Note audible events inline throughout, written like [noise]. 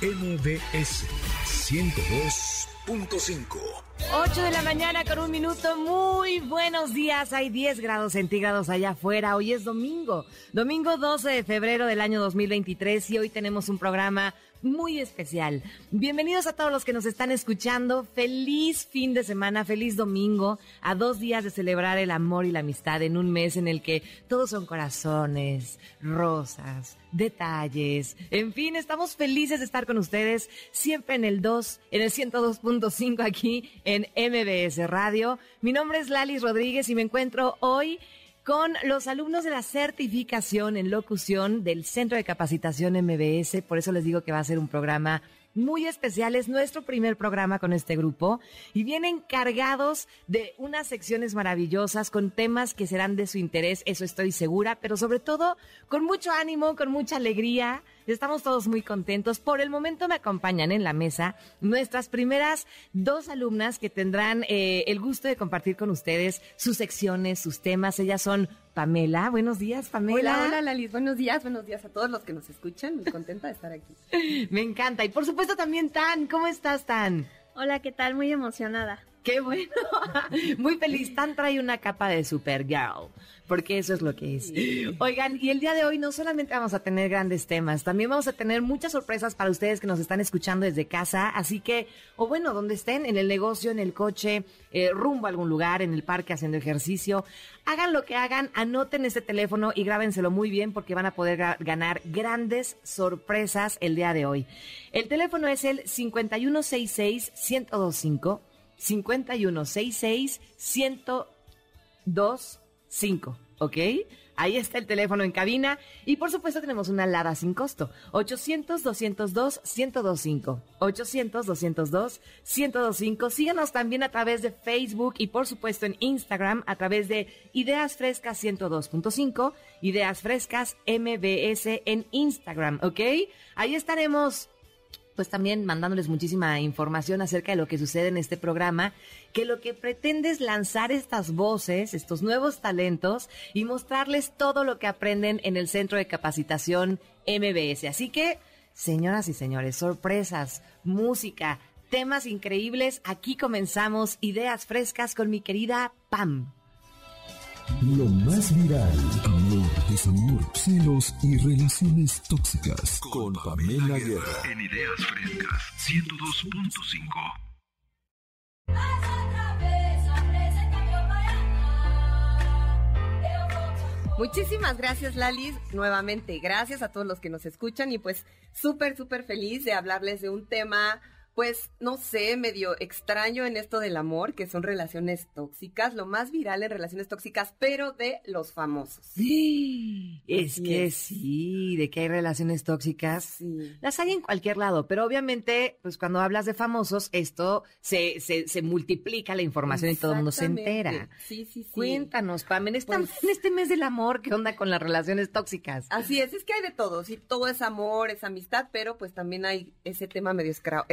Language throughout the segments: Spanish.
MBS 102.5 8 de la mañana con un minuto. Muy buenos días. Hay 10 grados centígrados allá afuera. Hoy es domingo. Domingo 12 de febrero del año 2023 y hoy tenemos un programa muy especial. Bienvenidos a todos los que nos están escuchando. Feliz fin de semana, feliz domingo, a dos días de celebrar el amor y la amistad en un mes en el que todos son corazones, rosas, detalles. En fin, estamos felices de estar con ustedes siempre en el 2, en el 102.5 aquí en MBS Radio. Mi nombre es Lali Rodríguez y me encuentro hoy con los alumnos de la certificación en locución del Centro de Capacitación MBS. Por eso les digo que va a ser un programa muy especial. Es nuestro primer programa con este grupo y vienen cargados de unas secciones maravillosas con temas que serán de su interés, eso estoy segura, pero sobre todo con mucho ánimo, con mucha alegría Estamos todos muy contentos. Por el momento me acompañan en la mesa nuestras primeras dos alumnas que tendrán eh, el gusto de compartir con ustedes sus secciones, sus temas. Ellas son Pamela. Buenos días, Pamela. Hola, hola, Lalis. Buenos días, buenos días a todos los que nos escuchan. Muy contenta de estar aquí. [laughs] Me encanta. Y por supuesto también Tan. ¿Cómo estás, Tan? Hola, ¿qué tal? Muy emocionada. Qué bueno. [laughs] Muy feliz. Tan trae una capa de Supergirl porque eso es lo que es. Oigan, y el día de hoy no solamente vamos a tener grandes temas, también vamos a tener muchas sorpresas para ustedes que nos están escuchando desde casa, así que, o bueno, donde estén, en el negocio, en el coche, eh, rumbo a algún lugar, en el parque haciendo ejercicio, hagan lo que hagan, anoten este teléfono y grábenselo muy bien porque van a poder ganar grandes sorpresas el día de hoy. El teléfono es el 5166 1025 5166 1025 5, ¿ok? Ahí está el teléfono en cabina y por supuesto tenemos una alada sin costo. 800-202-1025. 800-202-1025. Síganos también a través de Facebook y por supuesto en Instagram a través de Ideas Frescas 102.5, Ideas Frescas MBS en Instagram, ¿ok? Ahí estaremos pues también mandándoles muchísima información acerca de lo que sucede en este programa, que lo que pretende es lanzar estas voces, estos nuevos talentos y mostrarles todo lo que aprenden en el Centro de Capacitación MBS. Así que, señoras y señores, sorpresas, música, temas increíbles, aquí comenzamos ideas frescas con mi querida Pam. Lo más viral, amor, desamor, celos y relaciones tóxicas con, Pamela Guerra. En Ideas Frescas 102.5. Muchísimas gracias, Lalis. Nuevamente, gracias a todos los que nos escuchan y pues súper, súper feliz de hablarles de un tema pues, no sé, medio extraño en esto del amor, que son relaciones tóxicas, lo más viral en relaciones tóxicas, pero de los famosos. Sí, [gasps] es que sí, de que hay relaciones tóxicas. Sí. Las hay en cualquier lado, pero obviamente, pues cuando hablas de famosos, esto se, se, se multiplica la información y todo el mundo se entera. Sí, sí, sí. Cuéntanos, Pam, en, esta, Pues en este mes del amor, ¿qué onda con las relaciones tóxicas? Así es, es que hay de todo, sí, todo es amor, es amistad, pero pues también hay ese tema medio escra-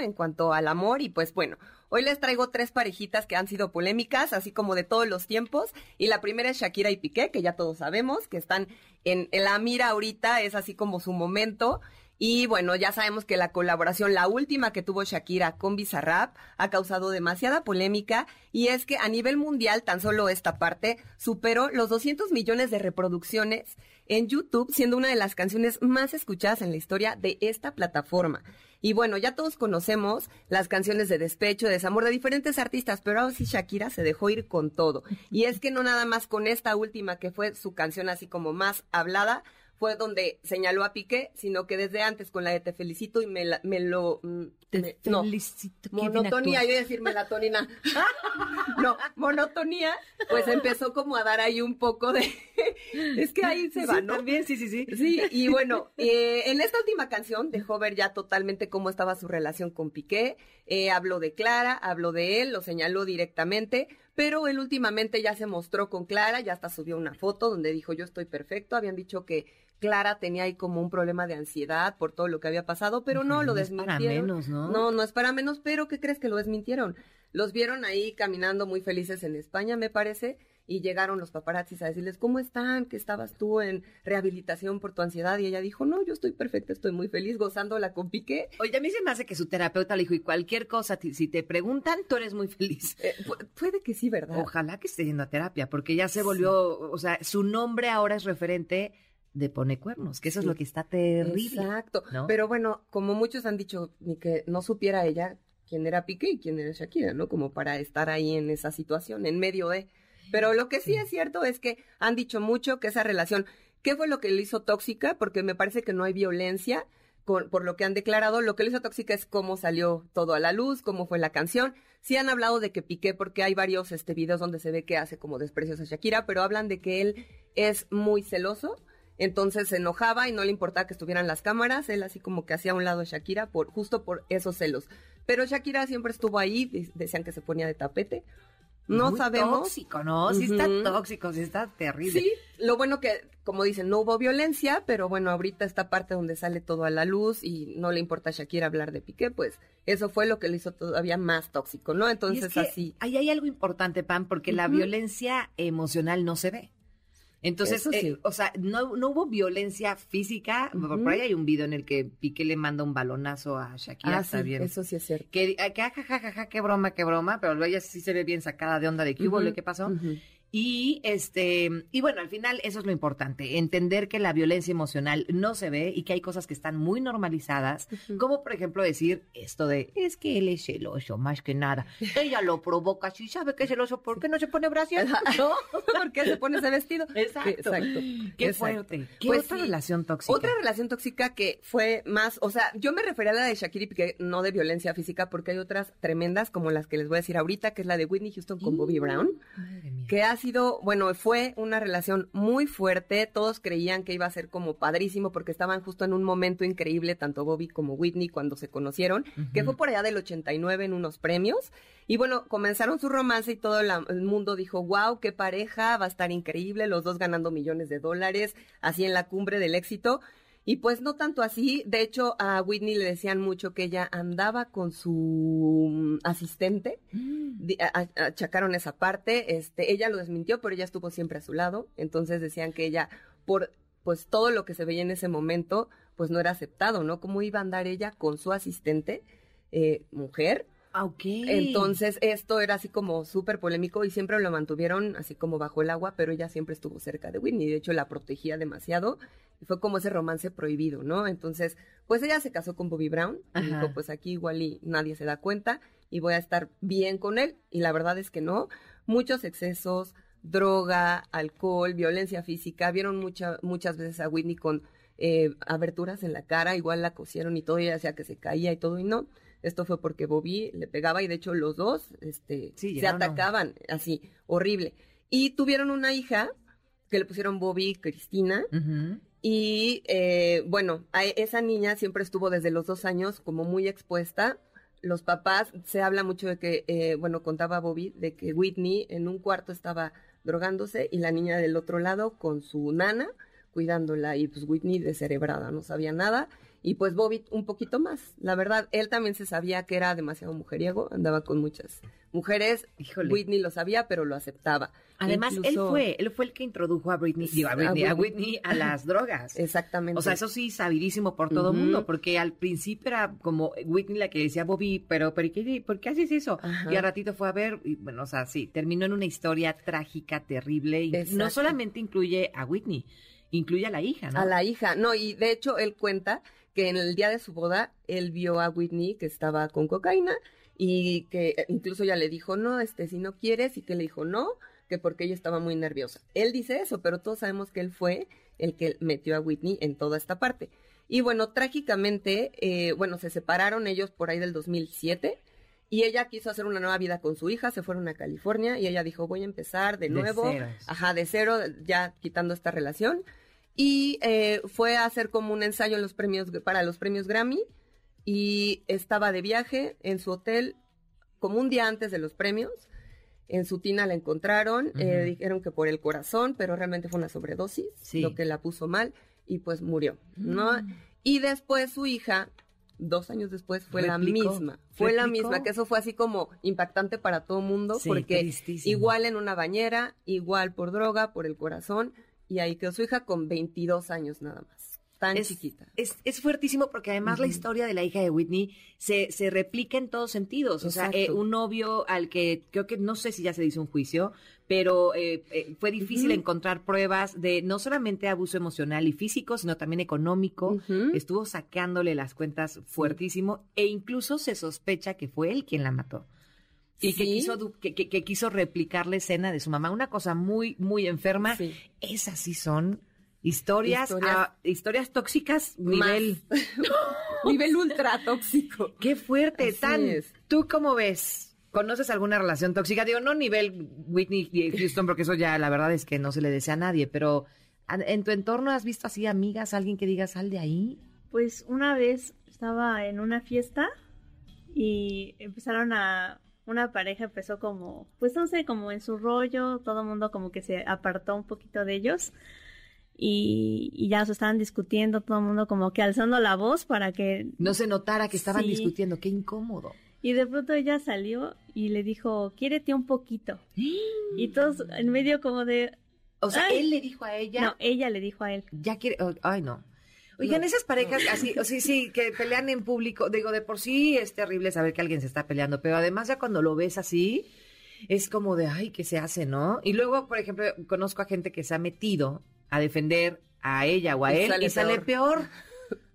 en cuanto al amor y pues bueno, hoy les traigo tres parejitas que han sido polémicas, así como de todos los tiempos, y la primera es Shakira y Piqué, que ya todos sabemos, que están en, en la mira ahorita, es así como su momento, y bueno, ya sabemos que la colaboración, la última que tuvo Shakira con Bizarrap, ha causado demasiada polémica y es que a nivel mundial tan solo esta parte superó los 200 millones de reproducciones en YouTube, siendo una de las canciones más escuchadas en la historia de esta plataforma. Y bueno, ya todos conocemos las canciones de despecho, de desamor de diferentes artistas, pero ahora sí Shakira se dejó ir con todo. Y es que no nada más con esta última que fue su canción así como más hablada, fue donde señaló a Piqué, sino que desde antes con la de Te felicito y me, la- me lo... mm, Te me- no, felicito, bien monotonía, yo iba a decir melatonina. [laughs] no, monotonía, pues empezó como a dar ahí un poco de... [laughs] es que ahí se Sí, va, ¿no? También, sí, sí, sí. Sí, y bueno, eh, en esta última canción dejó ver ya totalmente cómo estaba su relación con Piqué. Eh, habló de Clara, habló de él, lo señaló directamente, pero él últimamente ya se mostró con Clara, ya hasta subió una foto donde dijo yo estoy perfecto. Habían dicho que Clara tenía ahí como un problema de ansiedad por todo lo que había pasado, pero no, lo es para desmintieron. menos, ¿no? No, no es para menos, pero ¿qué crees que lo desmintieron? Los vieron ahí caminando muy felices en España, me parece, y llegaron los paparazzis a decirles, ¿cómo están? Que estabas tú en rehabilitación por tu ansiedad. Y ella dijo, no, yo estoy perfecta, estoy muy feliz, gozándola con Piqué. Oye, a mí se me hace que su terapeuta le dijo, y cualquier cosa, si te preguntan, tú eres muy feliz. [laughs] Eh, pu- puede que sí, ¿verdad? Ojalá que esté yendo a terapia, porque ya se volvió, o sea, su nombre ahora es referente de pone cuernos, que eso es lo que está terrible. Exacto. ¿no? Pero bueno, como muchos han dicho, ni que no supiera ella quién era Piqué y quién era Shakira, ¿no? Como para estar ahí en esa situación, en medio de. Pero lo que sí, es cierto es que han dicho mucho que esa relación, ¿qué fue lo que le hizo tóxica? Porque me parece que no hay violencia. con- por lo que han declarado, lo que le hizo tóxica es cómo salió todo a la luz, cómo fue la canción. Sí han hablado de que Piqué, porque hay varios este, videos donde se ve que hace como desprecios a Shakira, pero hablan de que él es muy celoso, entonces se enojaba y no le importaba que estuvieran las cámaras, él así como que hacía a un lado a Shakira por justo por esos celos. Pero Shakira siempre estuvo ahí, de- decían que se ponía de tapete. No Muy sabemos. tóxico, ¿no? Sí está tóxico, sí está terrible. Sí, lo bueno que, como dicen, no hubo violencia, pero bueno, ahorita esta parte donde sale todo a la luz y no le importa a Shakira hablar de Piqué, pues eso fue lo que le hizo todavía más tóxico, ¿no? Y Entonces es que así. Ahí hay algo importante, Pam, porque la violencia emocional no se ve. Entonces, sí. eh, o sea, no, no hubo violencia física. Por- ahí hay un video en el que Piqué le manda un balonazo a Shakira. Ah, está sí, bien. eso sí es cierto. Que, ah, que, ah, ja, ja, ja, ja, qué broma, qué broma, pero luego ella sí se ve bien sacada de onda de qué hubo, Ujú, qué pasó. Y este, y bueno, al final eso es lo importante, entender que la violencia emocional no se ve y que hay cosas que están muy normalizadas, como por ejemplo decir esto de es que él es celoso, más que nada. [laughs] Ella lo provoca, si sabe que es celoso, ¿por qué no se pone brasier? [laughs] ¿No? [laughs] ¿Por qué se pone ese vestido? Exacto. Exacto. Qué Exacto. fuerte. ¿Qué Pues otra sí. relación tóxica? Otra relación tóxica que fue más, o sea, yo me refería a la de Shakira y Piqué, no de violencia física, porque hay otras tremendas, como las que les voy a decir ahorita, que es la de Whitney Houston con Bobby Brown. Madre mía. que ha sido, bueno, fue una relación muy fuerte. Todos creían que iba a ser como padrísimo porque estaban justo en un momento increíble, tanto Bobby como Whitney, cuando se conocieron, que fue por allá del 89 en unos premios. Y bueno, comenzaron su romance y todo la- el mundo dijo, wow, qué pareja, va a estar increíble, los dos ganando millones de dólares, así en la cumbre del éxito. Y pues no tanto así, de hecho a Whitney le decían mucho que ella andaba con su mm, asistente, a- achacaron esa parte, este, ella lo desmintió, pero ella estuvo siempre a su lado, entonces decían que ella, por pues todo lo que se veía en ese momento, pues no era aceptado, ¿no? ¿Cómo iba a andar ella con su asistente, eh, mujer? Ah, ok. Entonces esto era así como súper polémico y siempre lo mantuvieron así como bajo el agua, pero ella siempre estuvo cerca de Whitney, de hecho la protegía demasiado y fue como ese romance prohibido, ¿no? Entonces, pues ella se casó con Bobby Brown y dijo, pues aquí igual y nadie se da cuenta y voy a estar bien con él y la verdad es que no, muchos excesos, droga, alcohol, violencia física, vieron mucha, muchas veces a Whitney con eh, aberturas en la cara, igual la cosieron y todo, y ella decía que se caía y todo, y no. Esto fue porque Bobby le pegaba y de hecho los dos este, Sí, se atacaban así, horrible. Y tuvieron una hija que le pusieron Bobby Cristina. Y eh, bueno, a esa niña siempre estuvo desde los dos años como muy expuesta. Los papás, se habla mucho de que, eh, bueno, contaba Bobby, de que Whitney en un cuarto estaba drogándose y la niña del otro lado con su nana cuidándola y pues Whitney descerebrada, no sabía nada. Y pues Bobby un poquito más. La verdad, él también se sabía que era demasiado mujeriego, andaba con muchas mujeres. Híjole. Whitney lo sabía, pero lo aceptaba. Además, Incluso- él fue, él fue el que introdujo a Britney, a A Britney, a Whitney. Whitney a las drogas. Exactamente. O sea, eso sí, sabidísimo por todo el mundo, porque al principio era como Whitney la que decía Bobby, pero, pero ¿qué, ¿por qué haces eso? Ajá. Y al ratito fue a ver, y bueno, o sea, sí, terminó en una historia trágica, terrible, y no solamente incluye a Whitney, incluye a la hija, ¿no? A la hija, no, y de hecho él cuenta que en el día de su boda él vio a Whitney que estaba con cocaína y que incluso ya le dijo, no, este, si no quieres, y que le dijo, no, que porque ella estaba muy nerviosa. Él dice eso, pero todos sabemos que él fue el que metió a Whitney en toda esta parte. Y bueno, trágicamente, eh, bueno, se separaron ellos por ahí del 2007 y ella quiso hacer una nueva vida con su hija, se fueron a California y ella dijo, voy a empezar de nuevo, ajá, de cero, ya quitando esta relación. Y eh, fue a hacer como un ensayo en los premios, para los premios Grammy y estaba de viaje en su hotel como un día antes de los premios. En su tina la encontraron, eh, dijeron que por el corazón, pero realmente fue una sobredosis, lo que la puso mal y pues murió, ¿no? Mm. Y después su hija, dos años después, fue la misma, fue la misma, que eso fue así como impactante para todo el mundo, porque igual en una bañera, igual por droga, por el corazón, y ahí quedó su hija con 22 años nada más tan es, chiquita. Es, fuertísimo porque además la historia de la hija de Whitney se, se replica en todos sentidos. O sea, eh, un novio al que creo que no sé si ya se hizo un juicio, pero eh, eh, fue difícil encontrar pruebas de no solamente abuso emocional y físico, sino también económico. Estuvo sacándole las cuentas fuertísimo e incluso se sospecha que fue él quien la mató. Y que, quiso, que, que, quiso replicar la escena de su mamá. Una cosa muy, muy enferma. Esas sí son Historias, historias, tóxicas, nivel. [laughs] nivel ultra tóxico. Qué fuerte, Tan. ¿Tú cómo ves? ¿Conoces alguna relación tóxica? Digo, no nivel Whitney y Houston, porque eso ya la verdad es que no se le desea a nadie, pero ¿en tu entorno has visto así amigas, alguien que diga sal de ahí? Pues una vez estaba en una fiesta y empezaron a una pareja empezó como, pues no sé, como en su rollo, todo el mundo como que se apartó un poquito de ellos y, ya se estaban discutiendo, todo el mundo como que alzando la voz para que... No se notara que estaban discutiendo, qué incómodo. Y de pronto ella salió y le dijo, quiérete un poquito. y todos en medio como de... O sea, él le dijo a ella. No, ella le dijo a él. Ya quiere, oh, ay no. Oigan, esas parejas así, o sí, sí, que pelean en público, digo, de por sí es terrible saber que alguien se está peleando, pero además ya cuando lo ves así, es como de, ay, ¿qué se hace, no? Y luego, por ejemplo, conozco a gente que se ha metido a defender a ella o a él y sale peor. [laughs]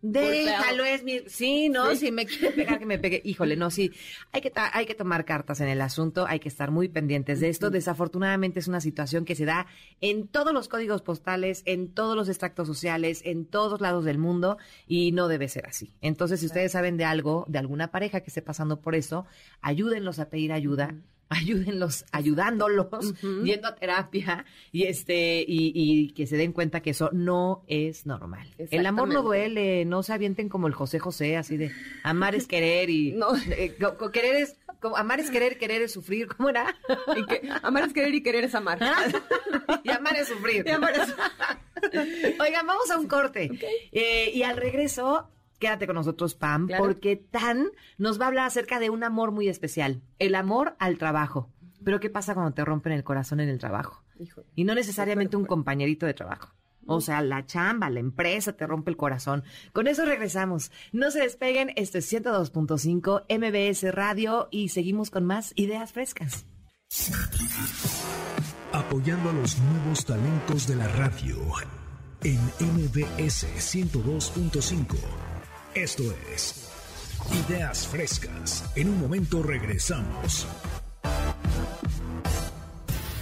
Déjalo, es mi... Sí, ¿no? Si me quiere pegar, que me pegue. Híjole, no, sí. Hay que, hay que tomar cartas en el asunto, hay que estar muy pendientes de esto. Desafortunadamente es una situación que se da en todos los códigos postales, en todos los extractos sociales, en todos lados del mundo y no debe ser así. Entonces, si ustedes saben de algo, de alguna pareja que esté pasando por eso, ayúdenlos a pedir ayuda ayúdenlos, ayudándolos, yendo a terapia y este y, que se den cuenta que eso no es normal. El amor no duele, no se avienten como el José José, así de amar es querer y [laughs] no. Eh, querer es amar es querer, querer es sufrir, ¿cómo era? amar es querer y querer es amar. y amar es sufrir. [laughs] Oigan, vamos a un corte. Eh, y al regreso Quédate con nosotros, Pam, porque Tan nos va a hablar acerca de un amor muy especial, el amor al trabajo. Pero ¿qué pasa cuando te rompen el corazón en el trabajo? y no necesariamente un compañerito de trabajo. O sea, la chamba, la empresa te rompe el corazón. Con eso regresamos. No se despeguen, esto es 102.5 MBS Radio y seguimos con más ideas frescas. Apoyando a los nuevos talentos de la radio en MBS 102.5. Esto es Ideas Frescas. En un momento regresamos.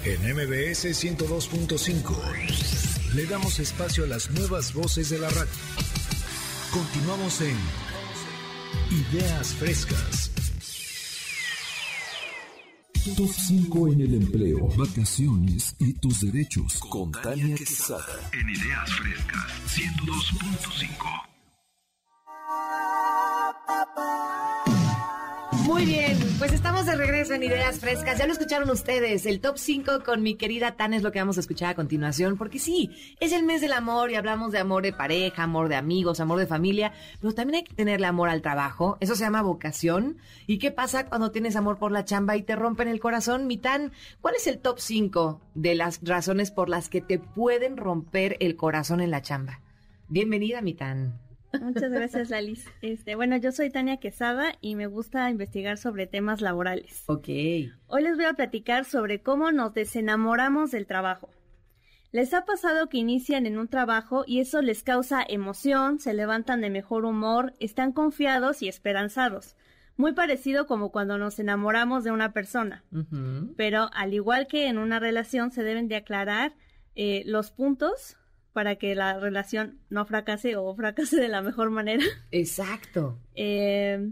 En MBS 102.5 le damos espacio a las nuevas voces de la radio. Continuamos en Ideas Frescas. Top 5 en el empleo, vacaciones y tus derechos. Con Tania Quesada. En Ideas Frescas 102.5. Muy bien, pues estamos de regreso en Ideas Frescas. Ya lo escucharon ustedes. El top 5 con mi querida Tan es lo que vamos a escuchar a continuación. Porque sí, es el mes del amor y hablamos de amor de pareja, amor de amigos, amor de familia. Pero también hay que tenerle amor al trabajo. Eso se llama vocación. ¿Y qué pasa cuando tienes amor por la chamba y te rompen el corazón? Mi Tan, ¿cuál es el top 5 de las razones por las que te pueden romper el corazón en la chamba? Bienvenida, mi Tan. Muchas gracias, Lalis. Este, bueno, yo soy Tania Quesada y me gusta investigar sobre temas laborales. Ok. Hoy les voy a platicar sobre cómo nos desenamoramos del trabajo. ¿Les ha pasado que inician en un trabajo y eso les causa emoción, se levantan de mejor humor, están confiados y esperanzados? muy parecido como cuando nos enamoramos de una persona. Pero al igual que en una relación, se deben de aclarar eh, los puntos para que la relación no fracase o fracase de la mejor manera. [laughs] Exacto. Eh,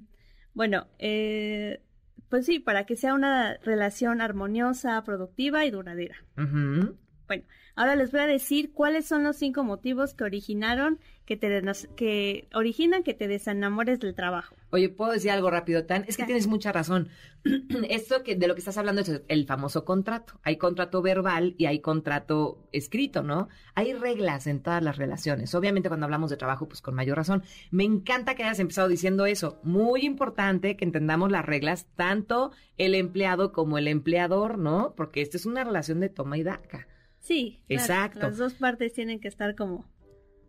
bueno, eh, pues sí, para que sea una relación armoniosa, productiva y duradera. Bueno, ahora les voy a decir cuáles son los cinco motivos que originaron que te que originan que te desenamores del trabajo. Oye, ¿puedo decir algo rápido, Tan? Es que tienes mucha razón. [clears throat] Esto que de lo que estás hablando es el famoso contrato. Hay contrato verbal y hay contrato escrito, ¿no? Hay reglas en todas las relaciones. Obviamente cuando hablamos de trabajo, pues con mayor razón. Me encanta que hayas empezado diciendo eso. Muy importante que entendamos las reglas, tanto el empleado como el empleador, ¿no? Porque esta es una relación de toma y daca. Sí, claro, Exacto. Las dos partes tienen que estar como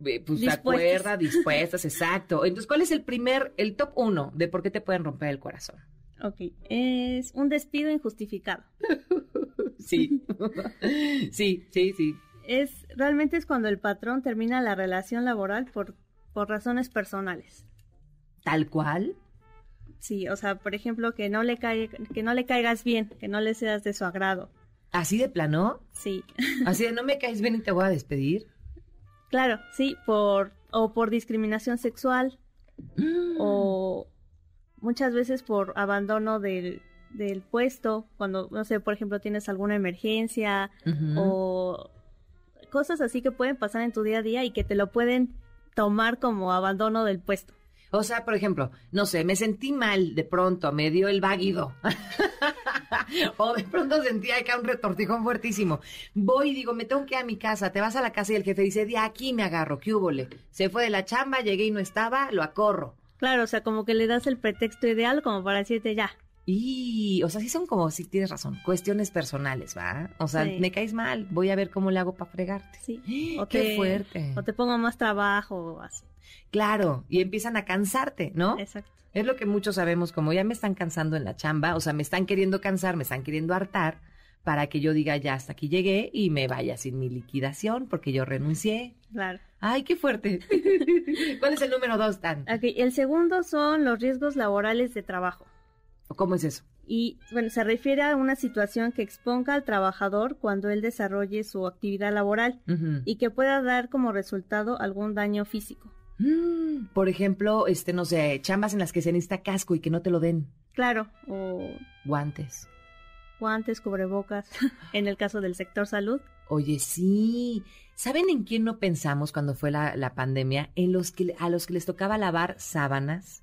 Pues de Dispuestas. acuerdo, [laughs] dispuestas, exacto. Entonces, ¿cuál es el primer, el top uno de por qué te pueden romper el corazón? Ok, es un despido injustificado. [laughs] Sí. [laughs] sí, sí, sí. Es realmente es cuando el patrón termina la relación laboral por por razones personales. Tal cual. Sí, o sea, por ejemplo, que no le cae, que no le caigas bien, que no le seas de su agrado. Así de plano. Sí, Así de no me caes bien y te voy a despedir. Claro, sí, por o por discriminación sexual. O muchas veces por abandono del del puesto, cuando no sé, por ejemplo, tienes alguna emergencia o cosas así que pueden pasar en tu día a día y que te lo pueden tomar como abandono del puesto. O sea, por ejemplo, no sé, me sentí mal de pronto, me dio el váguido. [laughs] o de pronto sentí acá un retortijón fuertísimo. Voy y digo, me tengo que ir a mi casa. Te vas a la casa y el jefe dice, de aquí me agarro, ¿qué húbole? Se fue de la chamba, llegué y no estaba, lo acorro. Claro, o sea, como que le das el pretexto ideal como para decirte ya. Y, o sea, sí son como, sí tienes razón, cuestiones personales, ¿va? O sea, Sí. me caes mal, voy a ver cómo le hago para fregarte. Sí. [gasps] O Qué te- fuerte. O te pongo más trabajo o así. Claro, y empiezan a cansarte, ¿no? Exacto. Es lo que muchos sabemos, como ya me están cansando en la chamba, o sea, me están queriendo cansar, me están queriendo hartar, para que yo diga, ya hasta aquí llegué y me vaya sin mi liquidación, porque yo renuncié. Claro. Ay, qué fuerte. [laughs] ¿Cuál es el número dos, Dan? Ok, el segundo son los riesgos laborales de trabajo. ¿Cómo es eso? Y bueno, se refiere a una situación que exponga al trabajador cuando él desarrolle su actividad laboral y que pueda dar como resultado algún daño físico. Mm, Por ejemplo, este, no sé, chambas en las que se necesita casco y que no te lo den. Claro, o Guantes. guantes, cubrebocas, [laughs] en el caso del sector salud. Oye, sí. ¿Saben en quién no pensamos cuando fue la, la pandemia? En los que a los que les tocaba lavar sábanas,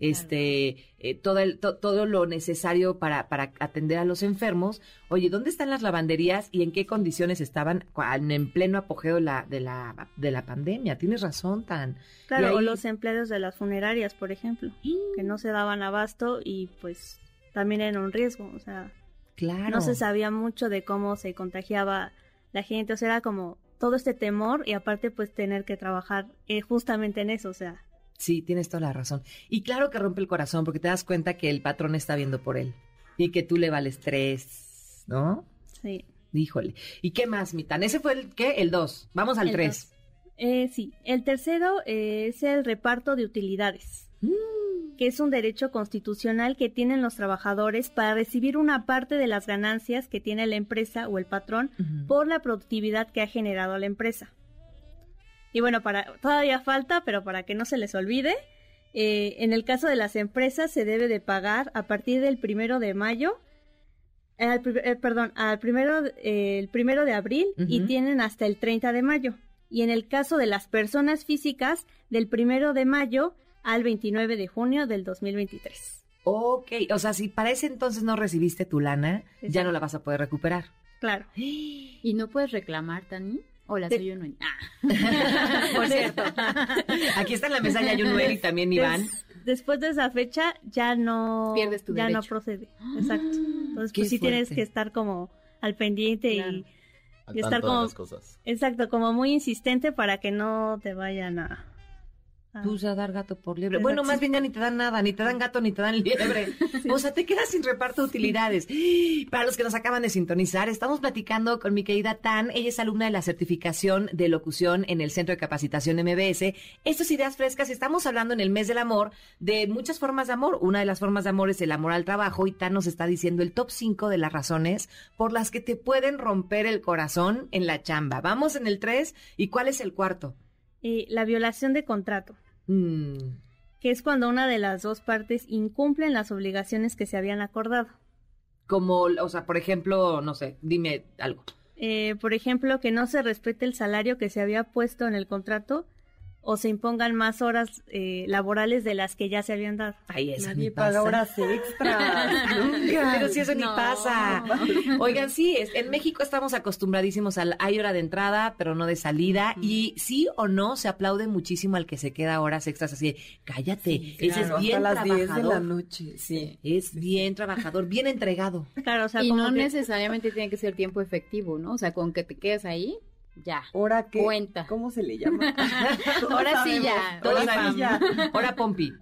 este, eh, todo, el- to- todo lo necesario para, para atender a los enfermos. Oye, ¿dónde están las lavanderías y en qué condiciones estaban en pleno apogeo de la, de la, de la pandemia? Tienes razón, Tan. Claro, o los empleados de las funerarias, por ejemplo, que no se daban abasto y pues también era un riesgo, o sea, Claro. no se sabía mucho de cómo se contagiaba la gente, o sea, era como todo este temor y aparte pues tener que trabajar eh, justamente en eso, o sea, Sí, tienes toda la razón. Y claro que rompe el corazón porque te das cuenta que el patrón está viendo por él y que tú le vales tres, ¿no? sí. Híjole. ¿Y qué más, Mitan? Ese fue el, ¿qué? El 2. Vamos al 3. Eh, sí, el tercero eh, es el reparto de utilidades, que es un derecho constitucional que tienen los trabajadores para recibir una parte de las ganancias que tiene la empresa o el patrón por la productividad que ha generado la empresa. Y bueno, para todavía falta, pero para que no se les olvide, eh, en el caso de las empresas se debe de pagar a partir del primero de mayo, eh, al pri- eh, perdón, al primero, eh, el primero de abril y tienen hasta el 30 de mayo. Y en el caso de las personas físicas, del primero de mayo al 29 de junio del 2023. Ok. O sea, si para ese entonces no recibiste tu lana, ya no la vas a poder recuperar. Claro. [gasps] ¿Y no puedes reclamar, Tani? ¿O la De- soy no? Ah. [laughs] Por cierto. Aquí está en la mesa ya Yunuel y también Iván. Des- después de esa fecha ya no Pierdes tu ya no derecho. procede. Exacto. Entonces Qué pues sí tienes que estar como al pendiente Claro. y Al Y estar como- las cosas. exacto, como muy insistente para que no te vayan a Pues a dar gato por liebre. Bueno, más bien ya ni te dan nada, ni te dan gato, ni te dan liebre. [laughs] O sea, te quedas sin reparto de utilidades. [gasps] Para los que nos acaban de sintonizar, estamos platicando con mi querida Tan. Ella es alumna de la certificación de locución en el Centro de Capacitación MBS. Esto es Ideas Frescas. Estamos hablando en el mes del amor de muchas formas de amor. Una de las formas de amor es el amor al trabajo y Tan nos está diciendo el top 5 de las razones por las que te pueden romper el corazón en la chamba. Vamos en el 3 y ¿cuál es el cuarto? Eh, la violación de contrato, Mm, que es cuando una de las dos partes incumplen las obligaciones que se habían acordado. Como, o sea, por ejemplo, no sé, dime algo. Eh, por ejemplo, que no se respete el salario que se había puesto en el contrato o se impongan más horas eh, laborales de las que ya se habían dado. Ay, eso Nadie ni paga pasa. horas extras. [laughs] Nunca. Pero si eso ni pasa. [laughs] Oigan, sí, es- en México estamos acostumbradísimos al hay hora de entrada, pero no de salida. Y sí o no se aplaude muchísimo al que se queda horas extras así. de, Cállate, ese Claro, es bien hasta las 10 de la trabajador. noche. Sí. Es bien trabajador, bien entregado. Claro, o sea, y como no que- necesariamente tiene que ser tiempo efectivo, ¿no? O sea, con que te quedes ahí, ya. ¿Hora qué? Cuenta. ¿Cómo se le llama? [laughs] Ahora sí ya. Ahora ahora sí ya. Ahora Pompi.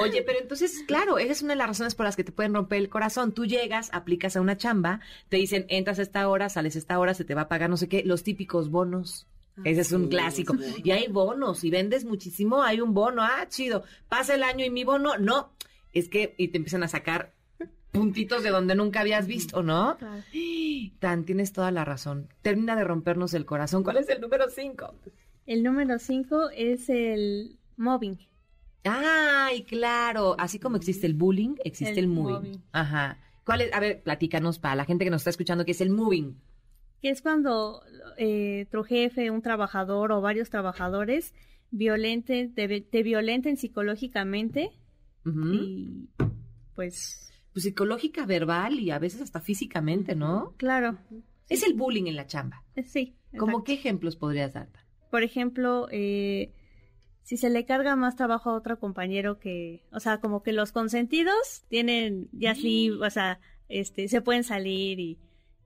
Oye, pero entonces, claro, esa es una de las razones por las que te pueden romper el corazón. Tú llegas, aplicas a una chamba, te dicen, entras a esta hora, sales a esta hora, se te va a pagar no sé qué, los típicos bonos. Ese es un sí, clásico. sí. Y hay bonos, y vendes muchísimo, hay un bono, ah, chido. Pasa el año y mi bono, no. Es que, y te empiezan a sacar puntitos de donde nunca habías visto, ¿no? Claro. Tan, tienes toda la razón. Termina de rompernos el corazón. ¿Cuál es el número cinco? El número 5 es el mobbing. Ay, claro. Así como existe el bullying, existe el, El moving. mobbing. Ajá. ¿Cuál es? A ver, platícanos para la gente que nos está escuchando qué es el moving. que es cuando eh, tu jefe, un trabajador o varios trabajadores violenten, te, te violenten psicológicamente y pues Pues psicológica, verbal y a veces hasta físicamente, ¿no? claro, Es el bullying en la chamba. eh, sí. ¿Cómo exacto. qué ejemplos podrías dar? Por ejemplo, eh, si se le carga más trabajo a otro compañero que, o sea, como que los consentidos tienen ya sí, o sea, este, se pueden salir y,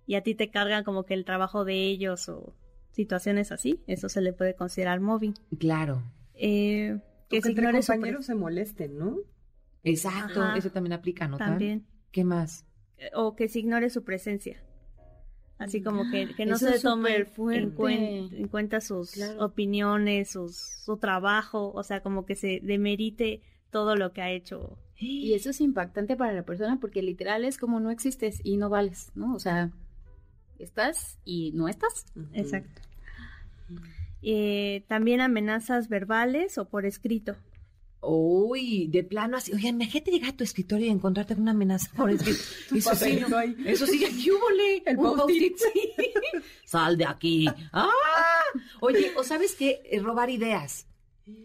y a ti te cargan como que el trabajo de ellos o situaciones así, eso se le puede considerar mobbing. Claro. Eh, que su compañeros se molesten, ¿no? Exacto. Ajá. Eso también aplica, ¿no? También. ¿Qué más? eh, o que se ignore su presencia. Así como que, que no Eso se tome en, cuen- en cuenta sus Claro. opiniones, sus, su trabajo, o sea, como que se demerite todo lo que ha hecho. Y eso es impactante para la persona porque literal es como no existes y no vales, ¿no? O sea, estás y no estás. Exacto. Eh, también amenazas verbales o por escrito. Uy, de plano así. Oye, imagínate llegar a tu escritorio y encontrarte con una amenaza por [laughs] escrito. Eso sí, eso sí, ¿qué húbole? El post-it, sí. [laughs] Sal de aquí. [laughs] ¡Ah! Oye, ¿o sabes qué? Eh, Robar ideas.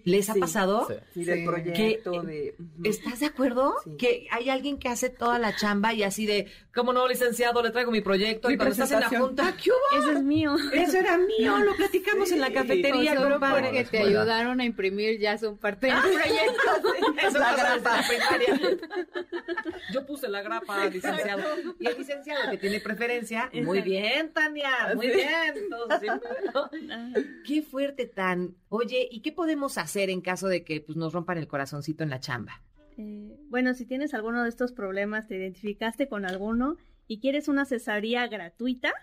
¿Les ha Sí. pasado? Sí, del Sí. proyecto, Que, de... ¿Estás de acuerdo? Sí. Que hay alguien que hace toda la chamba y así de, ¿cómo no, licenciado? Le traigo mi proyecto. Mi y cuando estás en la presentación. junta, ¿qué hubo? Ese es mío. [laughs] Eso era mío, lo platicamos en la cafetería, O compadre. porque te ayudaron a imprimir ya son parte del proyecto. [laughs] [laughs] Eso La grapa. Yo puse la grapa, licenciado. Y el licenciado que tiene preferencia, muy bien, Tania, muy Sí. bien. Todos así, ¿no? Qué fuerte tan. Oye, ¿y qué podemos hacer en caso de que pues, nos rompan el corazoncito en la chamba? Eh, bueno, si tienes alguno de estos problemas, te identificaste con alguno y quieres una asesoría gratuita,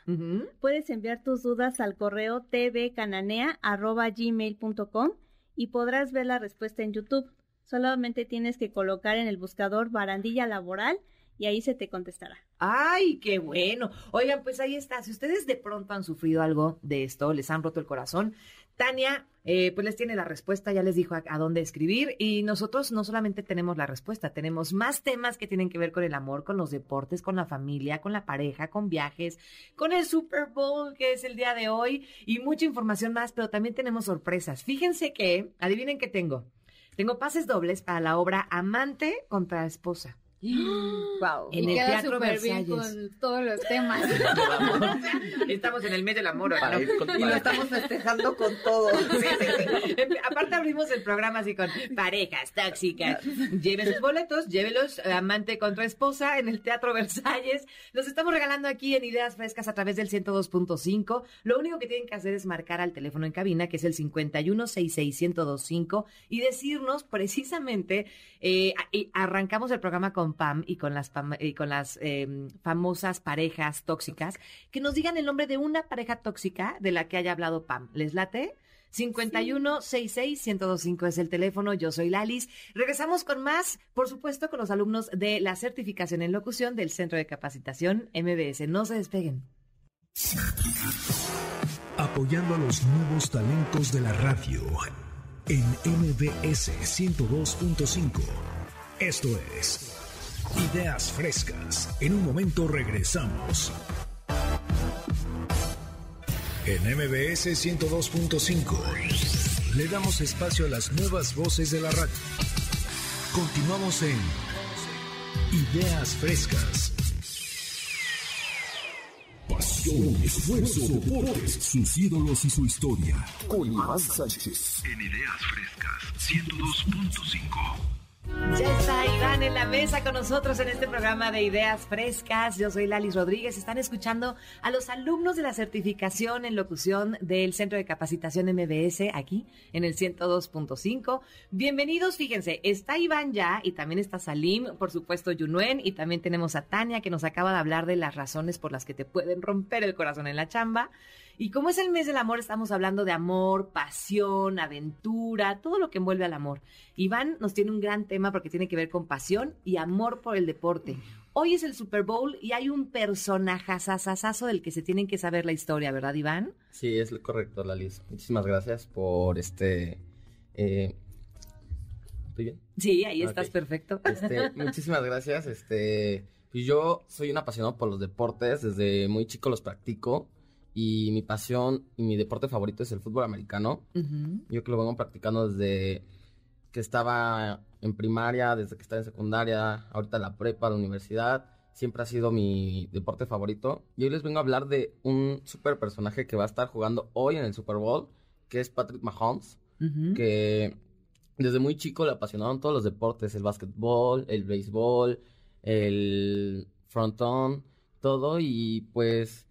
puedes enviar tus dudas al correo tvcananea.gmail.com y podrás ver la respuesta en YouTube. Solamente tienes que colocar en el buscador barandilla laboral y ahí se te contestará. Ay, qué bueno. Oigan, pues ahí está. Si ustedes de pronto han sufrido algo de esto, les han roto el corazón, Tania, eh, pues les tiene la respuesta, ya les dijo a, a dónde escribir y nosotros no solamente tenemos la respuesta, tenemos más temas que tienen que ver con el amor, con los deportes, con la familia, con la pareja, con viajes, con el Super Bowl que es el día de hoy y mucha información más, pero también tenemos sorpresas. Fíjense que, adivinen qué tengo. Tengo pases dobles para la obra Amante contra Esposa. Wow. En y el queda Teatro súper bien Versalles. con todos los temas. [laughs] Estamos en el mes del amor, Y lo estamos festejando con todo. Sí, sí, sí. Em- Aparte abrimos el programa así con parejas tóxicas. Lleve sus boletos, llévelos eh, amante contra esposa en el Teatro Versalles. Los estamos regalando aquí en Ideas Frescas a través del 102.5. Lo único que tienen que hacer es marcar al teléfono en cabina, que es el 51661025, y decirnos precisamente, eh, arrancamos el programa con Pam y con las, pam- y con las eh, famosas parejas tóxicas, que nos digan el nombre de una pareja tóxica de la que haya hablado Pam. ¿Les late? 5166-1025 es el teléfono. Yo soy Lalis. Regresamos con más, por supuesto, con los alumnos de la certificación en locución del Centro de Capacitación MBS. No se despeguen. Apoyando a los nuevos talentos de la radio en MBS 102.5. Esto es Ideas Frescas. En un momento regresamos. En MBS 102.5 le damos espacio a las nuevas voces de la radio. Continuamos en Ideas Frescas. Pasión, esfuerzo, deportes, sus ídolos y su historia. Con Iván Sánchez. En Ideas Frescas 102.5. Ya está Iván en la mesa con nosotros en este programa de Ideas Frescas. Yo soy Lalis Rodríguez. Están escuchando a los alumnos de la certificación en locución del Centro de Capacitación MBS aquí en el 102.5. Bienvenidos, fíjense, está Iván ya y también está Salim, por supuesto Yunuen y también tenemos a Tania que nos acaba de hablar de las razones por las que te pueden romper el corazón en la chamba. Y como es el mes del amor, estamos hablando de amor, pasión, aventura, todo lo que envuelve al amor. Iván nos tiene un gran tema porque tiene que ver con pasión y amor por el deporte. Hoy es el Super Bowl y hay un personajazazazazo del que se tienen que saber la historia, ¿verdad, Iván? Sí, es lo correcto, Lalis. Muchísimas gracias por este... eh, ¿Estoy bien? Sí, ahí estás Ok. perfecto. Este, [laughs] muchísimas gracias. Este, pues yo soy un apasionado por los deportes. Desde muy chico los practico. Y mi pasión y mi deporte favorito es el fútbol americano. Yo que lo vengo practicando desde que estaba en primaria, desde que estaba en secundaria, ahorita la prepa, la universidad. Siempre ha sido mi deporte favorito. Y hoy les vengo a hablar de un super personaje que va a estar jugando hoy en el Super Bowl, que es Patrick Mahomes que desde muy chico le apasionaron todos los deportes, el básquetbol, el béisbol, el frontón, todo y pues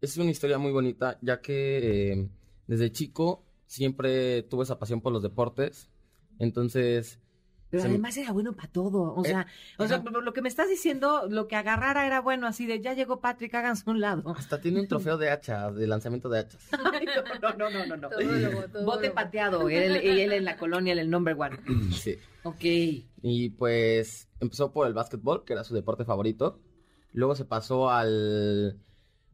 es una historia muy bonita ya que eh, desde chico siempre tuve esa pasión por los deportes, entonces Pero se me- además era bueno para todo. O Eh, sea, o sea, ajá. lo que me estás diciendo, lo que agarrara era bueno, así de ya llegó Patrick, háganse un lado. hasta tiene un trofeo de hacha, de lanzamiento de hachas. [laughs] No, no, no, no, no. Todo lo- todo Bote lo- pateado, él, y él en la colonia, el number one. Sí. Ok. Y pues empezó por el básquetbol, que era su deporte favorito. Luego se pasó al,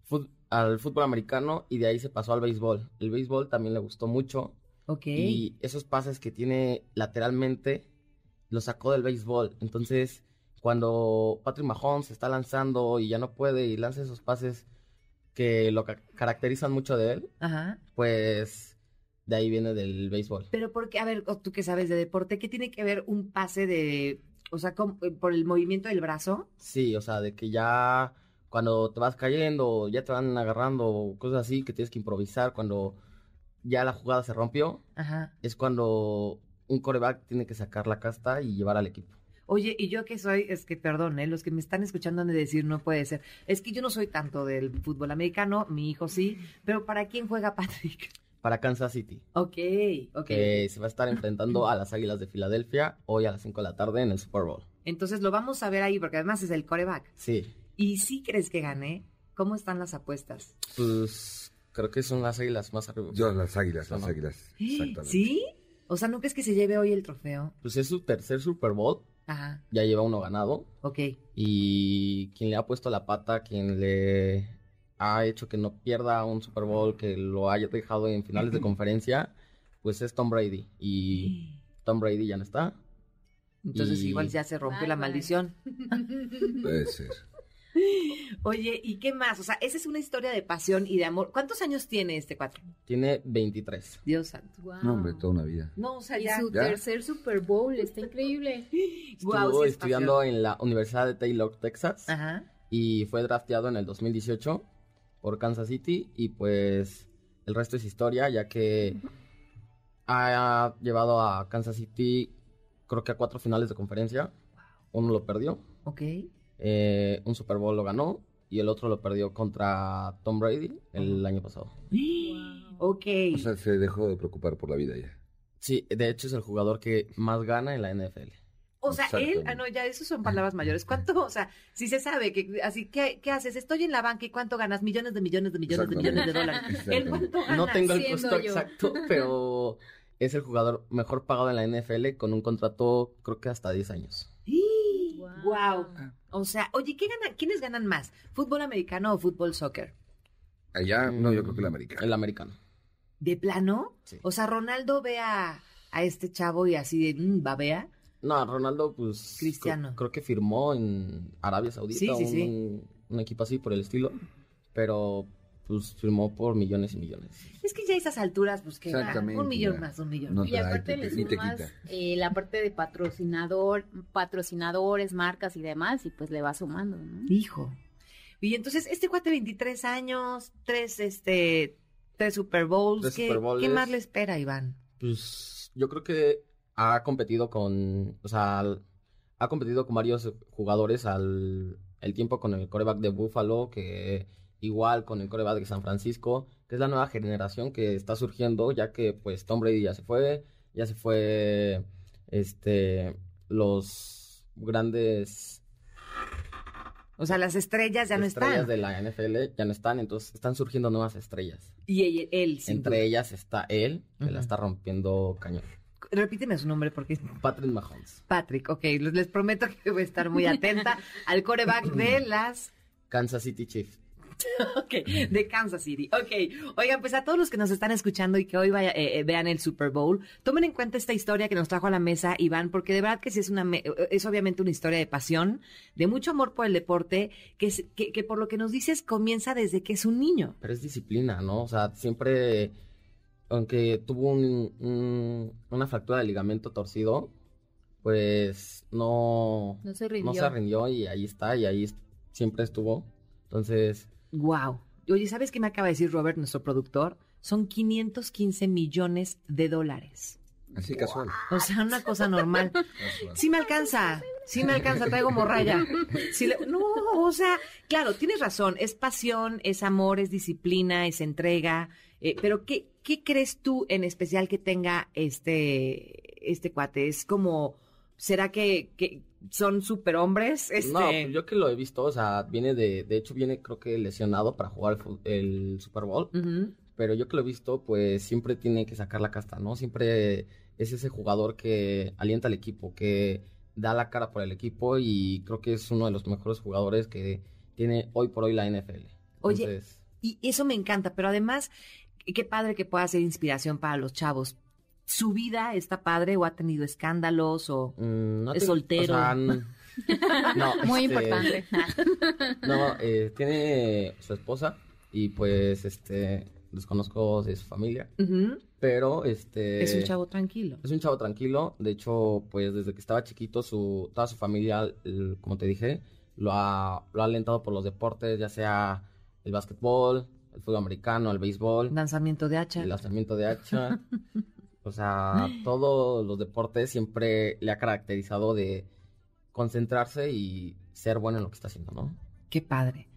fut- al fútbol americano y de ahí se pasó al béisbol. El béisbol también le gustó mucho. Ok. Y esos pases que tiene lateralmente los sacó del béisbol. Entonces, cuando Patrick Mahomes está lanzando y ya no puede y lanza esos pases que lo ca- caracterizan mucho de él, Ajá. pues de ahí viene del béisbol. Pero porque, a ver, tú que sabes de deporte, ¿qué tiene que ver un pase de, o sea, por el movimiento del brazo? Sí, o sea, de que ya cuando te vas cayendo, ya te van agarrando, cosas así, que tienes que improvisar cuando ya la jugada se rompió, Ajá. es cuando un coreback tiene que sacar la casta y llevar al equipo. Oye, y yo que soy, es que perdón, ¿eh? los que me están escuchando han de decir, no puede ser. Es que yo no soy tanto del fútbol americano, mi hijo sí, pero ¿para quién juega [laughs] Patrick? Para Kansas City, Ok, ok. que se va a estar enfrentando a las Águilas de Filadelfia hoy a las 5 de la tarde en el Super Bowl. Entonces lo vamos a ver ahí, porque además es el coreback. Sí, ¿Y si crees que gane? ¿Cómo están las apuestas? pues creo que son las Águilas más arriba. Yo, las águilas, las No. águilas. [gasps] Exactamente. ¿Sí? O sea, ¿no crees que se lleve hoy el trofeo? Pues es su tercer Super Bowl, Ajá, ya lleva uno ganado. ok. Y quien le ha puesto la pata, quien le ha hecho que no pierda un Super Bowl, que lo haya dejado en finales de [laughs] conferencia, pues es Tom Brady. Y [gasps] Tom Brady ya no está. Entonces Y- igual ya se rompió la maldición. Puede ser. Oye, ¿y qué más? O sea, esa es una historia de pasión y de amor. ¿Cuántos años tiene este cuatro? Tiene 23. Dios santo. Wow. No, hombre, toda una vida. No, o sea, Y ya. su Ya. tercer Super Bowl está increíble. [laughs] Estuvo sí es estudiando pasión. en la Universidad de Taylor, Texas. Ajá. y fue drafteado en el 2018 por Kansas City y pues el resto es historia ya que ha llevado a Kansas City creo que a cuatro finales de conferencia. Uno lo perdió, Ok. Eh, un Super Bowl lo ganó y el otro lo perdió contra Tom Brady el año pasado. Ok. O sea, se dejó de preocupar por la vida ya. Sí, de hecho es el jugador que más gana en la NFL. O sea, él, ah, no, ya eso son palabras mayores. ¿Cuánto? O sea, si se sabe que, así, ¿qué, qué haces? Estoy en la banca y ¿cuánto ganas? Millones de millones de millones de millones de dólares. No tengo el costo yo. exacto, [laughs] pero es el jugador mejor pagado en la NFL con un contrato creo que hasta 10 años. Wow. O sea, oye, ¿qué gana, ¿quiénes ganan más? ¿Fútbol americano o fútbol soccer? Allá, no, yo creo que el americano. El americano. ¿De plano? Sí. O sea, Ronaldo ve a, a este chavo y así de, mm, babea. No, Ronaldo, pues. Cristiano. Creo, creo que firmó en Arabia Saudita. Sí, sí, un, sí. un equipo así por el estilo. Pero, pues firmó por millones y millones. Es que ya a esas alturas, pues que Exactamente, un millón ya. más, un millón. No Y aparte ni te- le ni te sumas quita. eh, la parte de patrocinador, patrocinadores, marcas y demás, y pues le va sumando, ¿no? Hijo. Y entonces, este cuate 23 años, tres, este, tres Super Bowls. Tres ¿Qué, Super Bowls. ¿Qué más le espera, Iván? Pues yo creo que ha competido con. O sea, ha competido con varios jugadores al el tiempo con el coreback de Buffalo, que igual con el coreback de San Francisco, que es la nueva generación que está surgiendo, ya que pues Tom Brady ya se fue, ya se fue este los grandes O sea, las estrellas ya no estrellas están. de la NFL ya no están, entonces están surgiendo nuevas estrellas. Y él, él, sin Entre duda. ellas está él, que la está rompiendo cañón. Repíteme su nombre porque Patrick Mahomes. Patrick, ok, les prometo que voy a estar muy atenta al coreback de [coughs] las Kansas City Chiefs. [laughs] Ok, de Kansas City. Ok, oigan, pues a todos los que nos están escuchando y que hoy vaya, eh, eh, vean el Super Bowl, tomen en cuenta esta historia que nos trajo a la mesa Iván, porque de verdad que sí es una, me- eh, es obviamente una historia de pasión, de mucho amor por el deporte, que, es- que, que por lo que nos dices comienza desde que es un niño. Pero es disciplina, ¿no? O sea, siempre, aunque tuvo un- un- una fractura de ligamento torcido, pues no, No se rindió. no se rindió y ahí está, y ahí siempre estuvo. Entonces, Wow. Oye, ¿sabes qué me acaba de decir Robert, nuestro productor? Son 515 millones de dólares. Así casual. O sea, una cosa normal. [laughs] Casual. Sí me alcanza, sí me alcanza, traigo. Sí le- no, o sea, claro, tienes razón, es pasión, es amor, es disciplina, es entrega, eh, pero ¿qué, ¿qué crees tú en especial que tenga este, este cuate? Es como, ¿será que, que son superhombres? Este, no, pues yo que lo he visto, o sea, viene de, de hecho viene creo que lesionado para jugar el, el Super Bowl. Pero yo que lo he visto, pues siempre tiene que sacar la casta, ¿no? Siempre es ese jugador que alienta al equipo, que da la cara por el equipo y creo que es uno de los mejores jugadores que tiene hoy por hoy la NFL. Oye, Entonces, Y eso me encanta, pero además, qué padre que pueda ser inspiración para los chavos. ¿Su vida está padre o ha tenido escándalos o mm, no es te- soltero? o sea, n- [laughs] no, Muy este, importante. [laughs] No, eh, tiene su esposa y pues este desconozco de su familia, pero este es un chavo tranquilo? Es un chavo tranquilo, de hecho, pues desde que estaba chiquito, su, toda su familia, el- como te dije, lo ha, lo ha alentado por los deportes, ya sea el básquetbol, el fútbol americano, el béisbol, Lanzamiento de hacha. el lanzamiento de hacha. [laughs] o sea, [gasps] todos los deportes siempre le ha caracterizado de concentrarse y ser bueno en lo que está haciendo, ¿no? Qué padre.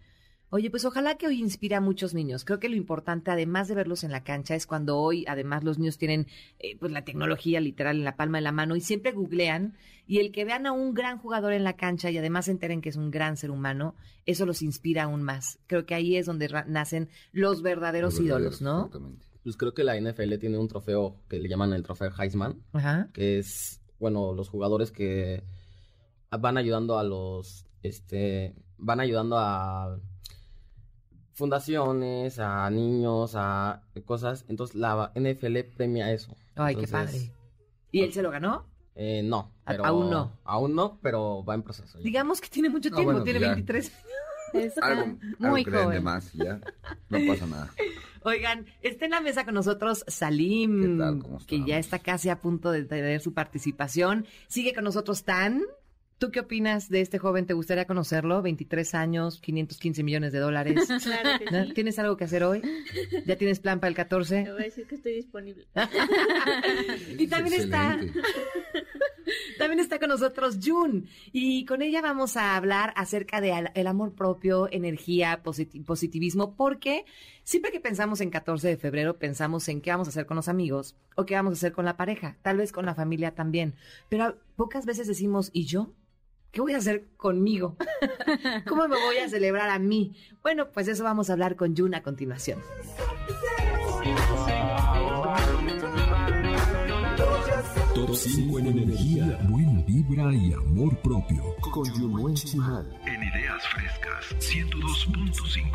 Oye, pues ojalá que hoy inspire a muchos niños. Creo que lo importante, además de verlos en la cancha, es cuando hoy, además, los niños tienen eh, pues la tecnología literal en la palma de la mano y siempre googlean y el que vean a un gran jugador en la cancha y además se enteren que es un gran ser humano, eso los inspira aún más. Creo que ahí es donde nacen los verdaderos Los ídolos, ¿no? Exactamente. Pues creo que la NFL tiene un trofeo que le llaman el trofeo Heisman, Ajá. que es, bueno, los jugadores que van ayudando a los, este, van ayudando a fundaciones, a niños, a cosas. Entonces la NFL premia eso. Ay, qué Entonces, padre. ¿Y él se lo ganó? eh, no, pero aún no. Aún no, pero va en proceso. ya. Digamos que tiene mucho No, tiempo, bueno, tiene ya. 23. Está Algo, [laughs] muy algo den de joven. más ya. No pasa nada. [laughs] Oigan, está en la mesa con nosotros Salim, ¿Qué tal? ¿Cómo que ya está casi a punto de tener su participación. Sigue con nosotros Tan. ¿Tú qué opinas de este joven? ¿Te gustaría conocerlo? 23 años, 515 millones de dólares. [laughs] Claro que ¿No? sí. ¿Tienes algo que hacer hoy? ¿Ya tienes plan para el 14? Te voy a decir que estoy disponible. [laughs] y también está. También está con nosotros Jun. Y con ella vamos a hablar acerca del el amor propio, energía, positi- positivismo, porque siempre que pensamos en 14 de febrero, pensamos en qué vamos a hacer con los amigos o qué vamos a hacer con la pareja, tal vez con la familia también. Pero pocas veces decimos, ¿y yo? ¿Qué voy a hacer conmigo? [laughs] ¿Cómo me voy a celebrar a mí? Bueno, pues eso vamos a hablar con Jun a continuación. Top 5 en energía, buena vibra y amor propio. Con Yunuen Chimal. En Ideas Frescas 102.5.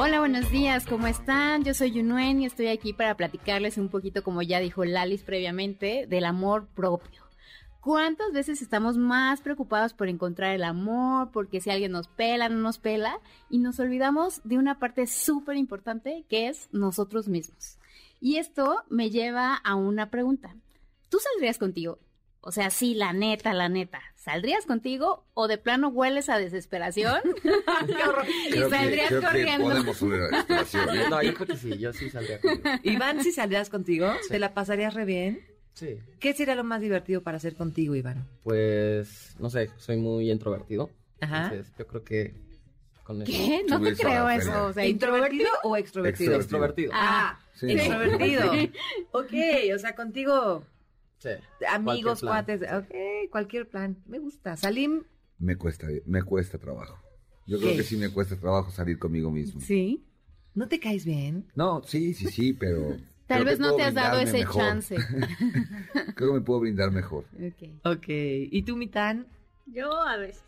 Hola, buenos días, ¿cómo están? Yo soy Yunuen y estoy aquí para platicarles un poquito, como ya dijo Lalis previamente, del amor propio. ¿Cuántas veces estamos más preocupados por encontrar el amor, porque si alguien nos pela, no nos pela, y nos olvidamos de una parte súper importante que es nosotros mismos? Y esto me lleva a una pregunta. ¿Tú saldrías contigo? O sea, sí, la neta, la neta. ¿Saldrías contigo o de plano hueles a desesperación? [laughs] y Creo que, saldrías que corriendo. podemos subir a la exploración. ¿eh? No, yo creo que sí, yo sí saldría contigo. Iván, si saldrías contigo, ¿te la pasarías re bien? Sí. ¿Qué sería lo más divertido para hacer contigo, Iván? Pues, no sé, soy muy introvertido. Ajá. Entonces, yo creo que con eso. ¿Qué? No te creo eso. O sea, ¿Introvertido o extrovertido? Extrovertido. Ah, Sí, extrovertido. ok, o sea, contigo, Sí. amigos, cuates, ok, cualquier plan. Me gusta. Salim, Me cuesta, me cuesta trabajo. Yo creo que sí me cuesta trabajo salir conmigo mismo. Sí. ¿no te caes bien? No, sí, sí, sí, pero... Tal vez no te has dado ese mejor. chance. [laughs] Creo que me puedo brindar mejor. Ok. Ok, ¿y tú, Mitán? Yo a veces.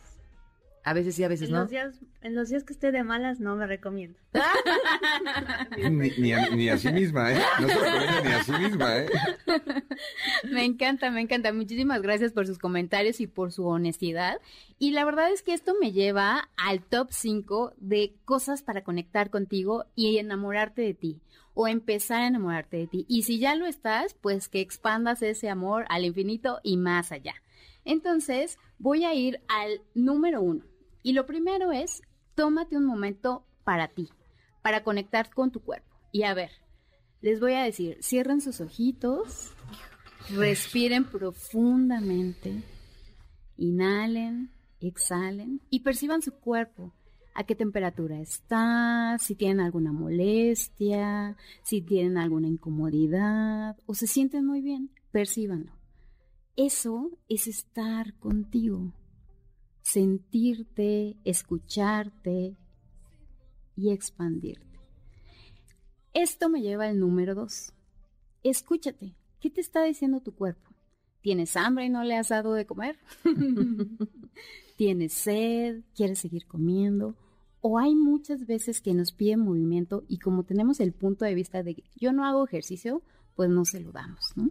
A veces sí, a veces En no. los, días, en los días que esté de malas no me recomiendo. [laughs] Ni, ni a, ni a sí misma, ¿eh? No se lo recomiendo ni a sí misma, ¿eh? [laughs] Me encanta, me encanta. Muchísimas gracias por sus comentarios y por su honestidad. Y la verdad es que esto me lleva al top 5 de cosas para conectar contigo y enamorarte de ti. O empezar a enamorarte de ti. Y si ya lo estás, pues que expandas ese amor al infinito y más allá. Entonces, voy a ir al número uno. Y lo primero es, tómate un momento para ti, para conectar con tu cuerpo. Y a ver, les voy a decir, cierren sus ojitos, respiren profundamente, inhalen, exhalen y perciban su cuerpo. A qué temperatura está, si tienen alguna molestia, si tienen alguna incomodidad o se sienten muy bien, percíbanlo. Eso es estar contigo, sentirte, escucharte y expandirte. Esto me lleva al número dos. Escúchate. ¿Qué te está diciendo tu cuerpo? ¿Tienes hambre y no le has dado de comer? [laughs] ¿Tienes sed? ¿Quieres seguir comiendo? O hay muchas veces que nos piden movimiento y como tenemos el punto de vista de que yo no hago ejercicio, pues no se lo damos, ¿no?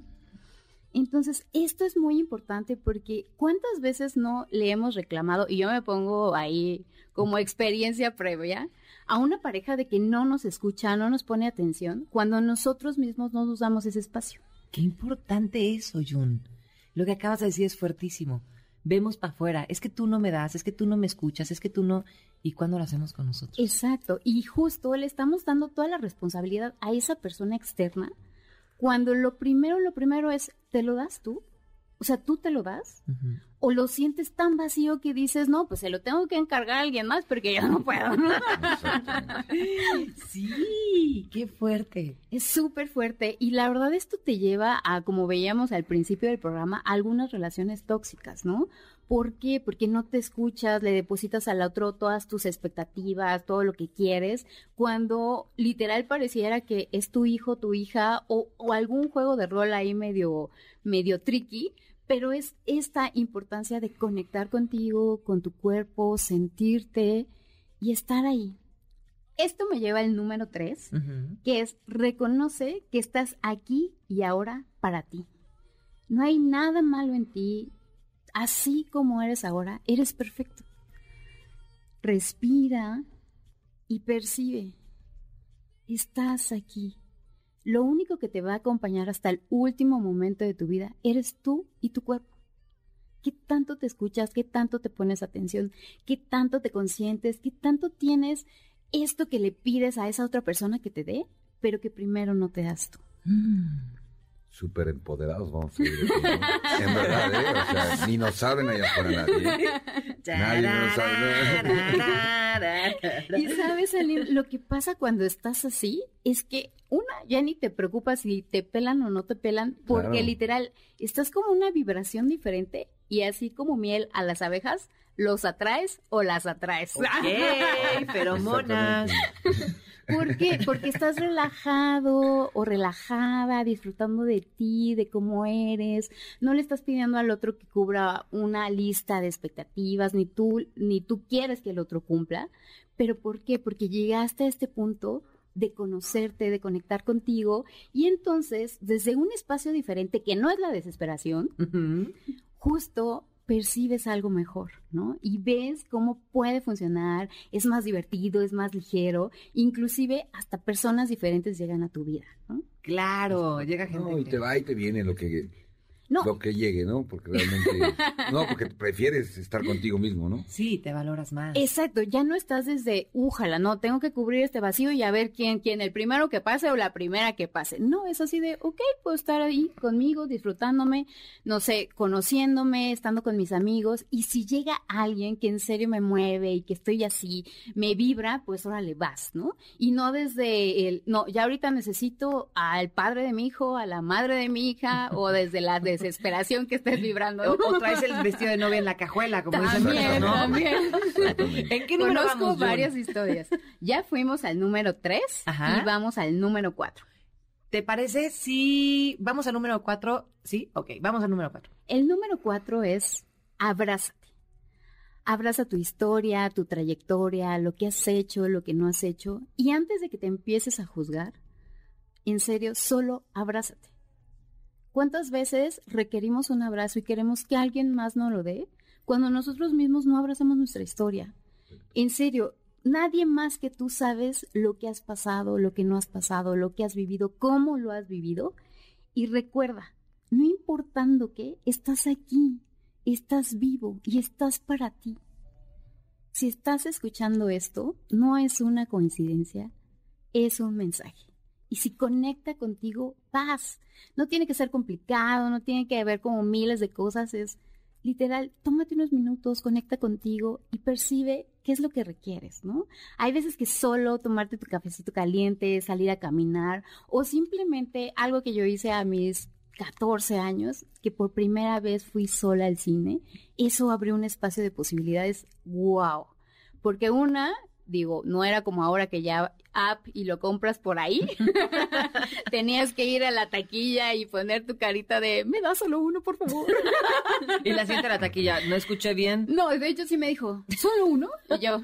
Entonces, esto es muy importante porque ¿cuántas veces no le hemos reclamado, y yo me pongo ahí como experiencia previa, a una pareja de que no nos escucha, no nos pone atención, cuando nosotros mismos no nos damos ese espacio? Qué importante eso, Jun. Lo que acabas de decir es fuertísimo. Vemos para afuera. Es que tú no me das, es que tú no me escuchas, es que tú no. ¿Y cuándo lo hacemos con nosotros? Exacto, y justo le estamos dando toda la responsabilidad a esa persona externa cuando lo primero, lo primero es, ¿te lo das tú? O sea, ¿tú te lo das? ¿O lo sientes tan vacío que dices, no, pues se lo tengo que encargar a alguien más porque yo no puedo? Sí, qué fuerte. Es súper fuerte y la verdad esto te lleva a, como veíamos al principio del programa, a algunas relaciones tóxicas, ¿no? ¿Por qué? Porque no te escuchas, le depositas al otro todas tus expectativas, todo lo que quieres, cuando literal pareciera que es tu hijo, tu hija o, o algún juego de rol ahí medio, medio tricky, pero es esta importancia de conectar contigo, con tu cuerpo, sentirte y estar ahí. Esto me lleva al número tres, que es reconoce que estás aquí y ahora para ti. No hay nada malo en ti. Así como eres ahora, eres perfecto. Respira y percibe. Estás aquí. Lo único que te va a acompañar hasta el último momento de tu vida eres tú y tu cuerpo. ¿Qué tanto te escuchas? ¿Qué tanto te pones atención? ¿Qué tanto te consientes? ¿Qué tanto tienes esto que le pides a esa otra persona que te dé, pero que primero no te das tú? Súper empoderados vamos a ir. En verdad, ¿eh? O sea, ni nos saben allá afuera nadie. Nadie nos sabe. Y sabes, Aline, lo que pasa cuando estás así es que una, ya ni te preocupas si te pelan o no te pelan, porque Claro. literal, estás como una vibración diferente y así como miel a las abejas, los atraes o las atraes. Ok, feromonas. ¿Por qué? Porque estás relajado o relajada, disfrutando de ti, de cómo eres. No le estás pidiendo al otro que cubra una lista de expectativas, ni tú, ni tú quieres que el otro cumpla. ¿Pero por qué? Porque llegaste a este punto de conocerte, de conectar contigo, y entonces, desde un espacio diferente, que no es la desesperación, justo percibes algo mejor, ¿no? Y ves cómo puede funcionar, es más divertido, es más ligero, inclusive hasta personas diferentes llegan a tu vida, ¿no? Claro, llega gente. No, y te va y te viene lo que, No, lo que llegue, ¿no? Porque realmente... [laughs] No, porque prefieres estar contigo mismo, ¿no? Sí, te valoras más. exacto, ya no estás desde, újala, no, tengo que cubrir este vacío y a ver quién, quién, el primero que pase o la primera que pase. No, es así de, ok, puedo estar ahí conmigo, disfrutándome, no sé, conociéndome, estando con mis amigos, y si llega alguien que en serio me mueve y que estoy así, me vibra, pues órale, vas, ¿no? Y no desde el, no, ya ahorita necesito al padre de mi hijo, a la madre de mi hija, o desde la desesperación que estés vibrando. O, ¿no? o traes el vestido de novia en la cajuela, como dicen También, ¿no? también. ¿En qué número Conozco vamos, varias historias. Ya fuimos al número 3 Ajá. y vamos al número 4. ¿Te parece si vamos al número cuatro? Sí, ok, vamos al número cuatro. El número 4 es abrázate. Abraza tu historia, tu trayectoria, lo que has hecho, lo que no has hecho. Y antes de que te empieces a juzgar, en serio, solo abrázate. ¿Cuántas veces requerimos un abrazo y queremos que alguien más nos lo dé cuando nosotros mismos no abrazamos nuestra historia? En serio, nadie más que tú sabes lo que has pasado, lo que no has pasado, lo que has vivido, cómo lo has vivido. Y recuerda, no importando qué, estás aquí, estás vivo y estás para ti. Si estás escuchando esto, no es una coincidencia, es un mensaje. Y si conecta contigo, paz. No tiene que ser complicado, no tiene que haber como miles de cosas, es literal, tómate unos minutos, conecta contigo y percibe qué es lo que requieres, ¿no? Hay veces que solo tomarte tu cafecito caliente, salir a caminar o simplemente algo que yo hice a mis 14 años, que por primera vez fui sola al cine, eso abrió un espacio de posibilidades, wow. Porque una, digo, no era como ahora que ya app y lo compras por ahí. [laughs] Tenías que ir a la taquilla y poner tu carita de, me da solo uno, por favor. [laughs] Y la siente la taquilla, no escuché bien. No, de hecho sí me dijo, ¿solo uno? Y yo,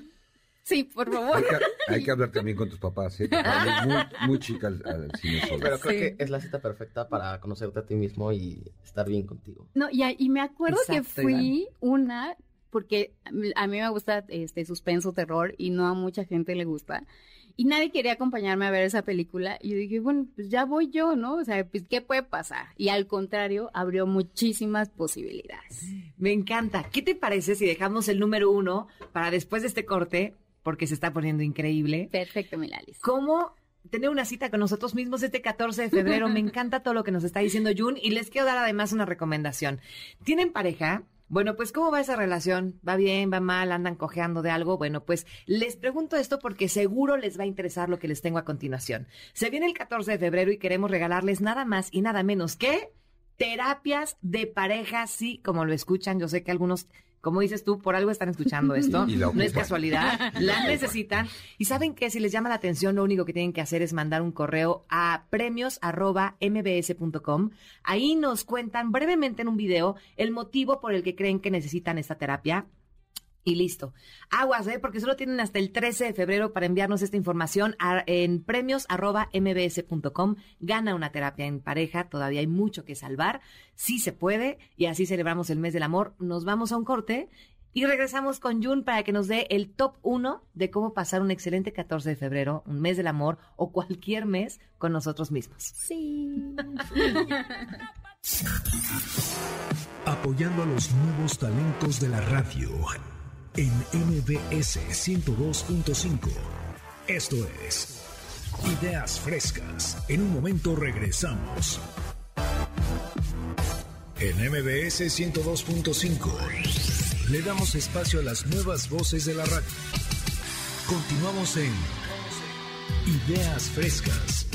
sí, por favor. Hay que, hay que hablar también con tus papás, ¿eh? Papá, muy, muy chica al, al cine sola. Pero creo Sí. que es la cita perfecta para conocerte a ti mismo y estar bien contigo. No, y, a- y me acuerdo Exacto, que fui una, porque a mí- a mí me gusta este suspenso, terror, y no a mucha gente le gusta. Y nadie quería acompañarme a ver esa película. Y yo dije, bueno, pues ya voy yo, ¿no? O sea, pues, ¿qué puede pasar? Y al contrario, abrió muchísimas posibilidades. Me encanta. ¿Qué te parece si dejamos el número uno para después de este corte, porque se está poniendo increíble? Perfecto, Milalis. ¿Cómo tener una cita con nosotros mismos este 14 de febrero? Me encanta todo lo que nos está diciendo Jun y les quiero dar además una recomendación. ¿Tienen pareja? Bueno, pues ¿cómo va esa relación? ¿Va bien? ¿Va mal? ¿Andan cojeando de algo? Bueno, pues les pregunto esto porque seguro les va a interesar lo que les tengo a continuación. Se viene el 14 de febrero y queremos regalarles nada más y nada menos que terapias de pareja, sí, como lo escuchan. Yo sé que algunos, como dices tú, por algo están escuchando esto. [laughs] No es casualidad, [laughs] las necesitan. Y saben que si les llama la atención, lo único que tienen que hacer es mandar un correo a premios.mbs.com. Ahí nos cuentan brevemente en un video el motivo por el que creen que necesitan esta terapia. Y listo. Aguas, ¿eh? Porque solo tienen hasta el 13 de febrero para enviarnos esta información a- en premios.mbs.com. Gana una terapia en pareja. Todavía hay mucho que salvar. Sí se puede. Y así celebramos el mes del amor. Nos vamos a un corte y regresamos con Jun para que nos dé el top 1 de cómo pasar un excelente 14 de febrero, un mes del amor o cualquier mes con nosotros mismos. Sí. [laughs] Apoyando a los nuevos talentos de la radio en MBS 102.5. Esto es Ideas Frescas. En un momento regresamos. En MBS 102.5 le damos espacio a las nuevas voces de la radio. Continuamos en Ideas Frescas.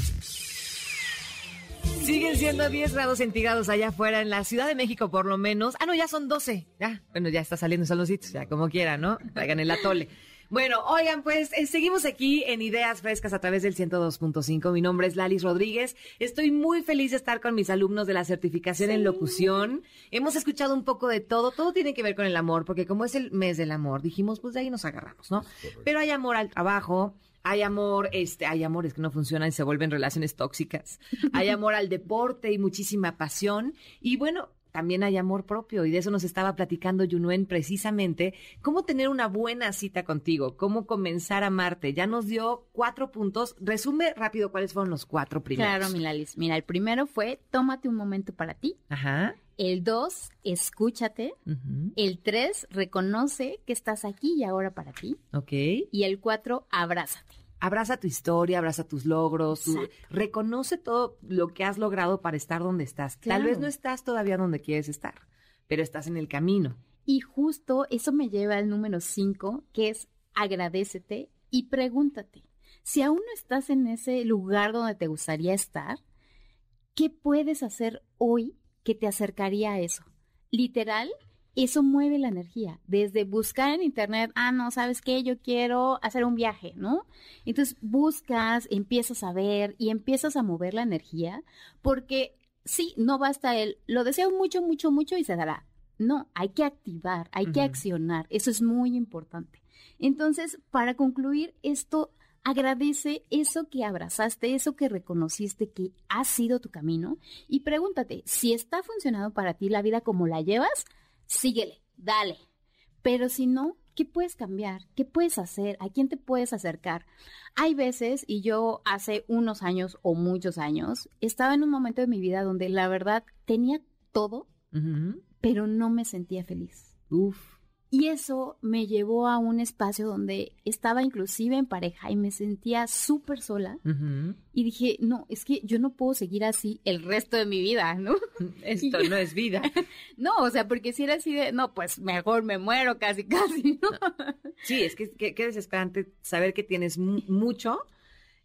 Siguen siendo 10 grados centígrados allá afuera, en la Ciudad de México por lo menos. Ah, no, ya son 12. Ya, bueno, ya está saliendo saloncitos, ya como quieran, ¿no? Traigan el atole. Bueno, oigan, pues eh, seguimos aquí en Ideas Frescas a través del 102.5. Mi nombre es Lalis Rodríguez. Estoy muy feliz de estar con mis alumnos de la certificación en locución. Hemos escuchado un poco de todo. Todo tiene que ver con el amor, porque como es el mes del amor, dijimos, pues de ahí nos agarramos, ¿no? Pero hay amor al trabajo, hay amor, este, hay amores que no funcionan y se vuelven relaciones tóxicas. [laughs] Hay amor al deporte y muchísima pasión. Y bueno, también hay amor propio. Y de eso nos estaba platicando Yunuen precisamente. Cómo tener una buena cita contigo, cómo comenzar a amarte. Ya nos dio cuatro puntos. Resume rápido cuáles fueron los cuatro primeros. Claro, Milalis. Mira, el primero fue tómate un momento para ti. Ajá. El dos, escúchate. ujú, El tres, reconoce que estás aquí y ahora para ti. Ok. Y el cuatro, abrázate. Abraza tu historia, abraza tus logros, tu- reconoce todo lo que has logrado para estar donde estás. Tal vez no estás todavía donde quieres estar, pero estás en el camino. Y justo eso me lleva al número cinco, que es agradecete y pregúntate. Si aún no estás en ese lugar donde te gustaría estar, ¿qué puedes hacer hoy que te acercaría a eso? Literal, eso mueve la energía. Desde buscar en internet, ah, no, ¿sabes qué? Yo quiero hacer un viaje, ¿no? Entonces buscas, empiezas a ver y empiezas a mover la energía, porque sí, no basta el, lo deseo mucho, mucho, mucho y se dará. No, hay que activar, hay que accionar. Eso es muy importante. Entonces, para concluir esto, agradece eso que abrazaste, eso que reconociste que ha sido tu camino y pregúntate, si está funcionando para ti la vida como la llevas, síguele, dale. Pero si no, ¿qué puedes cambiar? ¿Qué puedes hacer? ¿A quién te puedes acercar? Hay veces, y yo hace unos años o muchos años, estaba en un momento de mi vida donde la verdad tenía todo, pero no me sentía feliz. Uf. Y eso me llevó a un espacio donde estaba inclusive en pareja y me sentía súper sola. Y dije, no, es que yo no puedo seguir así el resto de mi vida, ¿no? [laughs] Esto no es vida. [laughs] No, o sea, porque si era así de, no, pues mejor me muero casi, casi, ¿no? Sí, es que qué desesperante saber que tienes mu- mucho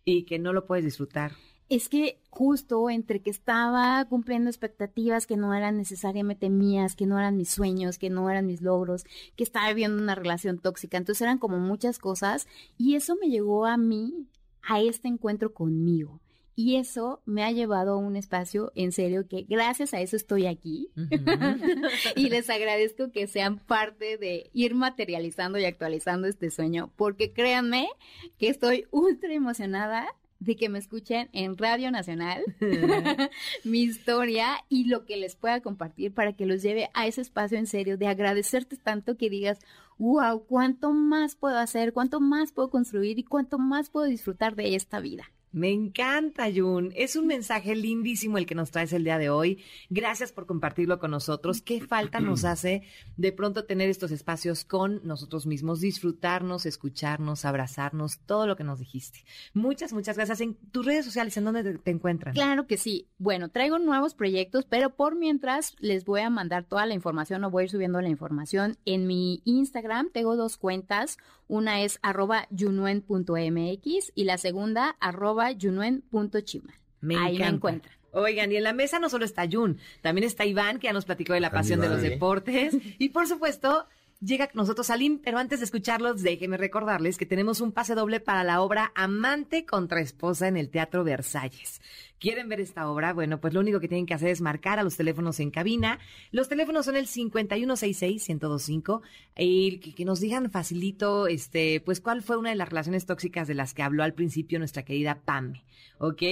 y que no lo puedes disfrutar. Es que justo entre que estaba cumpliendo expectativas que no eran necesariamente mías, que no eran mis sueños, que no eran mis logros, que estaba viviendo una relación tóxica, entonces eran como muchas cosas y eso me llegó a mí, a este encuentro conmigo. Y eso me ha llevado a un espacio en serio que gracias a eso estoy aquí. [laughs] y les agradezco que sean parte de ir materializando y actualizando este sueño, porque créanme que estoy ultra emocionada de que me escuchen en Radio Nacional [laughs] mi historia y lo que les pueda compartir para que los lleve a ese espacio en serio de agradecerte tanto que digas, wow, cuánto más puedo hacer, cuánto más puedo construir y cuánto más puedo disfrutar de esta vida. Me encanta, Jun. Es un mensaje lindísimo el que nos traes el día de hoy. Gracias por compartirlo con nosotros. Qué falta nos [clears throat] hace de pronto tener estos espacios con nosotros mismos, disfrutarnos, escucharnos, abrazarnos, todo lo que nos dijiste. Muchas, muchas gracias. En tus redes sociales, ¿en dónde te, te encuentran? Claro que sí. Bueno, traigo nuevos proyectos, pero por mientras les voy a mandar toda la información o voy a ir subiendo la información en mi Instagram. Tengo dos cuentas. Una es arroba yunuen.mx y la segunda arroba yunuen.chima. Me Ahí me encuentran. Oigan, y en la mesa no solo está Jun, también está Iván, que ya nos platicó de la pasión de los deportes. [laughs] Y por supuesto, llega con nosotros Salim, pero antes de escucharlos, déjenme recordarles que tenemos un pase doble para la obra Amante contra Esposa en el Teatro Versalles, quieren ver esta obra, bueno, pues lo único que tienen que hacer es marcar a los teléfonos en cabina. Los teléfonos son el 5166-1025 y que, que nos digan facilito, este, pues cuál fue una de las relaciones tóxicas de las que habló al principio nuestra querida Pame, ¿ok?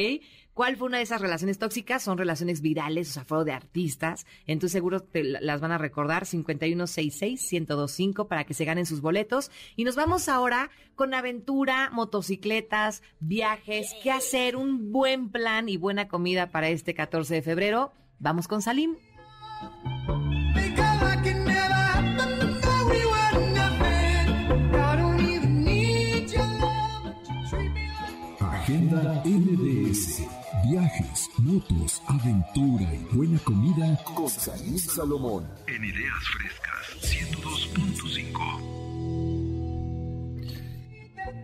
¿Cuál fue una de esas relaciones tóxicas? Son relaciones virales, o sea, fueron de artistas. Entonces seguro te la- las van a recordar 5166-1025 para que se ganen sus boletos. Y nos vamos ahora con aventura, motocicletas, viajes, qué hacer, un buen plan y buena comida para este 14 de febrero. Vamos con Salim. Agenda MBS. Viajes, motos, aventura y buena comida con Salim Salomón. En Ideas Frescas 102.5.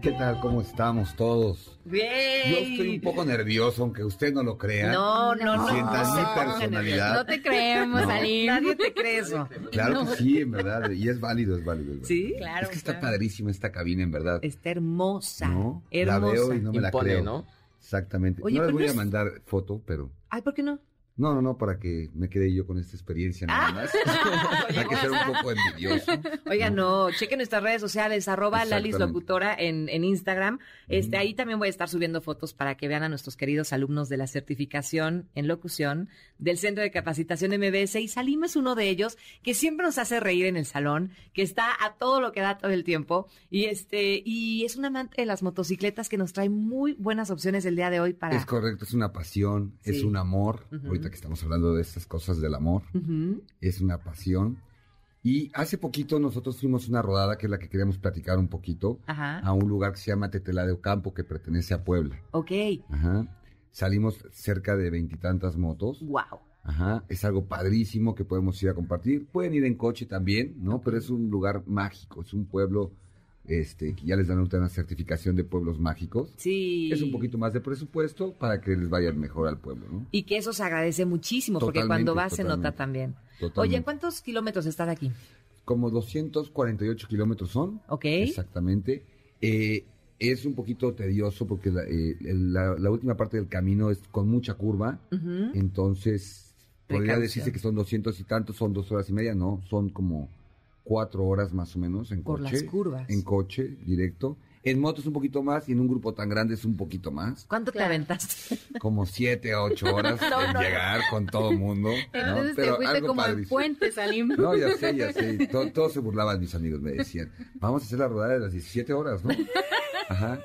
¿Qué tal? ¿Cómo estamos todos? Bien. Yo estoy un poco nervioso, aunque usted no lo crea. No, no, no. Sientan no mi personalidad. No te creemos, No. Nadie te cree eso. Claro que sí, en verdad. Y es válido, es válido. es válido. Sí, Claro. Es que está claro. padrísima esta cabina, en verdad. Está hermosa. ¿No? Hermosa. La veo y no me la creo. ¿no? Exactamente. Oye, no les voy a mandar foto, pero... Ay, ¿por qué no? No, no, no, para que me quede yo con esta experiencia nada más. [laughs] Hay que ser un poco envidioso. Oiga, no, chequen nuestras redes sociales, arroba Lalis. Locutora en, en Instagram. Este, ahí también voy a estar subiendo fotos para que vean a nuestros queridos alumnos de la certificación en locución del Centro de Capacitación MBS. Y Salim es uno de ellos que siempre nos hace reír en el salón, que está a todo lo que da todo el tiempo. Y este, y es un amante de las motocicletas que nos trae muy buenas opciones el día de hoy para. Es correcto, es una pasión, es un amor. Ujú. Ahorita que estamos hablando de estas cosas del amor, es una pasión. Y hace poquito nosotros fuimos una rodada, que es la que queríamos platicar un poquito, Ajá. a un lugar que se llama Tetela de Ocampo, que pertenece a Puebla. Ok. Ajá. Salimos cerca de veintitantas motos. Wow. Ajá, es algo padrísimo que podemos ir a compartir. Pueden ir en coche también, ¿no? Pero es un lugar mágico, es un pueblo este, que ya les dan una certificación de pueblos mágicos. Sí. Es un poquito más de presupuesto para que les vaya mejor al pueblo, ¿no? Y que eso se agradece muchísimo, porque cuando vas se nota también. Totalmente. Oye, ¿en cuántos kilómetros estás de aquí? Como 248 kilómetros son. Ok. Exactamente. Eh, es un poquito tedioso porque la, eh, la- la última parte del camino es con mucha curva. Entonces, podría decirse que son doscientos y tantos, son dos horas y media, no, son como cuatro horas más o menos en Por coche. las curvas. En coche, directo. En moto es un poquito más y en un grupo tan grande es un poquito más. ¿Cuánto te aventaste? [laughs] Como siete a ocho [laughs] horas No, en no. llegar con todo el mundo. ¿no? Entonces te Pero fuiste algo como al puente, Salim. No, ya sé, ya sé. [laughs] To- todos se burlaban mis amigos, me decían, vamos a hacer la rodada de las 17 horas, ¿no? Ajá.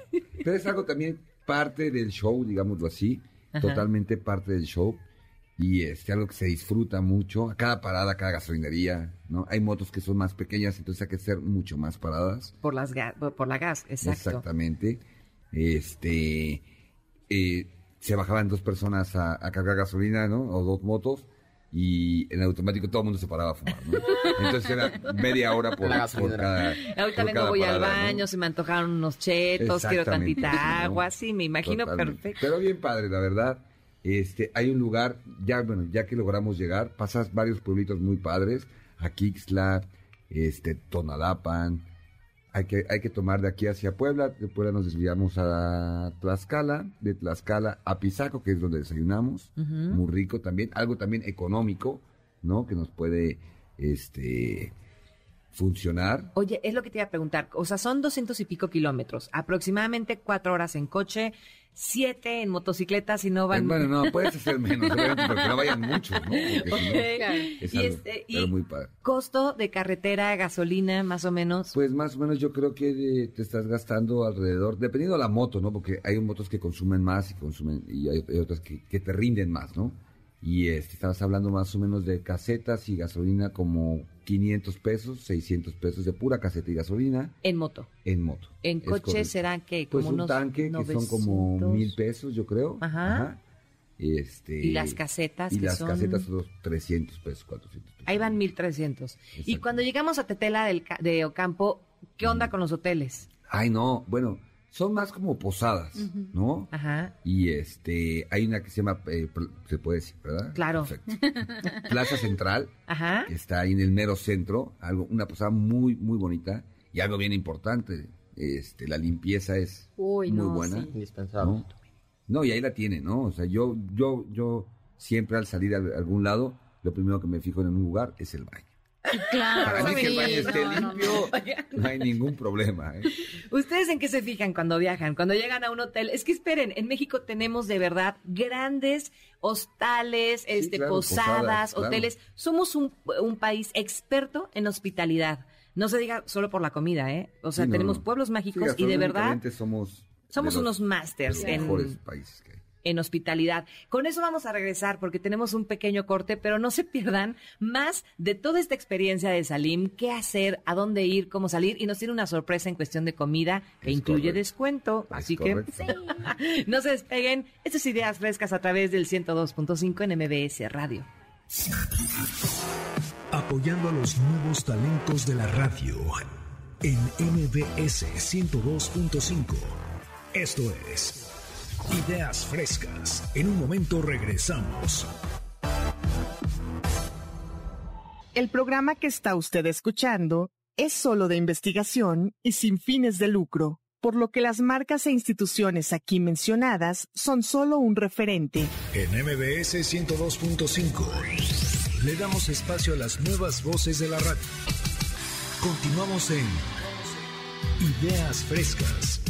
Pero es algo también parte del show, digámoslo así, Ajá. totalmente parte del show. Y este, algo que se disfruta mucho, a cada parada, a cada gasolinería, ¿no? Hay motos que son más pequeñas, entonces hay que hacer mucho más paradas. Por, las ga- por la gas, exacto. Exactamente. Este, eh, se bajaban dos personas a, a cargar gasolina, ¿no? O dos motos. Y en automático todo el mundo se paraba a fumar, ¿no? Entonces era media hora por, La por cada. Ahorita por vengo, cada voy al parada, ¿no? baño, se me antojaron unos chetos, quiero tantita agua, sí, me imagino Totalmente. perfecto. Pero bien padre, la verdad. Este, hay un lugar, ya, bueno, ya que logramos llegar, pasas varios pueblitos muy padres, a Kixla, este, Tonalapan. Hay que, hay que tomar de aquí hacia Puebla, de Puebla nos desviamos a Tlaxcala, de Tlaxcala a Pisaco, que es donde desayunamos, muy rico también, algo también económico, ¿no? Que nos puede, este, funcionar. Oye, es lo que te iba a preguntar. O sea, son doscientos y pico kilómetros, aproximadamente cuatro horas en coche, siete en motocicleta, si no Eh, van... Bueno, no, puedes hacer menos, pero que no vayan muchos, ¿no? Porque si no, Ok. Claro. es Y algo, este, y- pero muy padre. Costo de carretera, gasolina, más o menos. Pues más o menos yo creo que eh, te estás gastando alrededor, dependiendo de la moto, ¿no? Porque hay motos que consumen más y consumen y hay, hay otras que, que te rinden más, ¿no? Y este, estabas hablando más o menos de casetas y gasolina como 500 pesos, 600 pesos de pura caseta y gasolina En moto. en moto. En coche serán que Pues como un unos tanque que son como 900. mil pesos, yo creo. Ajá. Este, Y las casetas y que las son- casetas son 300 pesos, 400 pesos. Ahí van 1300. Y cuando llegamos a Tetela del, de Ocampo, ¿qué onda con los hoteles? Ay, no, bueno, son más como posadas, ¿no? Ajá. Y este, hay una que se llama, eh, se puede decir, ¿verdad? Claro. Perfecto. [laughs] Plaza Central, Ajá. que está ahí en el mero centro, algo, una posada muy, muy bonita y algo bien importante. Este, la limpieza es Uy, muy no, buena. sí. Indispensable. ¿no? No, y ahí la tiene, ¿no? O sea, yo, yo, yo siempre al salir a algún lado, lo primero que me fijo en un lugar es el baño. Claro. Para mí que el baño esté no, no, no. limpio, no hay ningún problema, ¿eh? ¿Ustedes en qué se fijan cuando viajan? Cuando llegan a un hotel. Es que esperen, en México tenemos de verdad grandes hostales, este, claro, posadas, posadas, claro. hoteles. Somos un, un país experto en hospitalidad. No se diga solo por la comida, ¿eh? O sea, Sí, no, tenemos no. pueblos Sí, mágicos y de verdad somos, somos de los- unos masters de los en, mejores países que hay. En hospitalidad. Con eso vamos a regresar porque tenemos un pequeño corte, pero no se pierdan más de toda esta experiencia de Salim, qué hacer, a dónde ir, cómo salir y nos tiene una sorpresa en cuestión de comida que Es incluye correcto. descuento. Es Así correcto. que [laughs] no se despeguen. Estas ideas frescas a través del 102.5 en MBS Radio. Apoyando a los nuevos talentos de la radio en MBS 102.5. Esto es Ideas Frescas. En un momento regresamos. El programa que está usted escuchando es solo de investigación y sin fines de lucro, por lo que las marcas e instituciones aquí mencionadas son solo un referente. En MBS 102.5 le damos espacio a las nuevas voces de la radio. Continuamos en Ideas Frescas.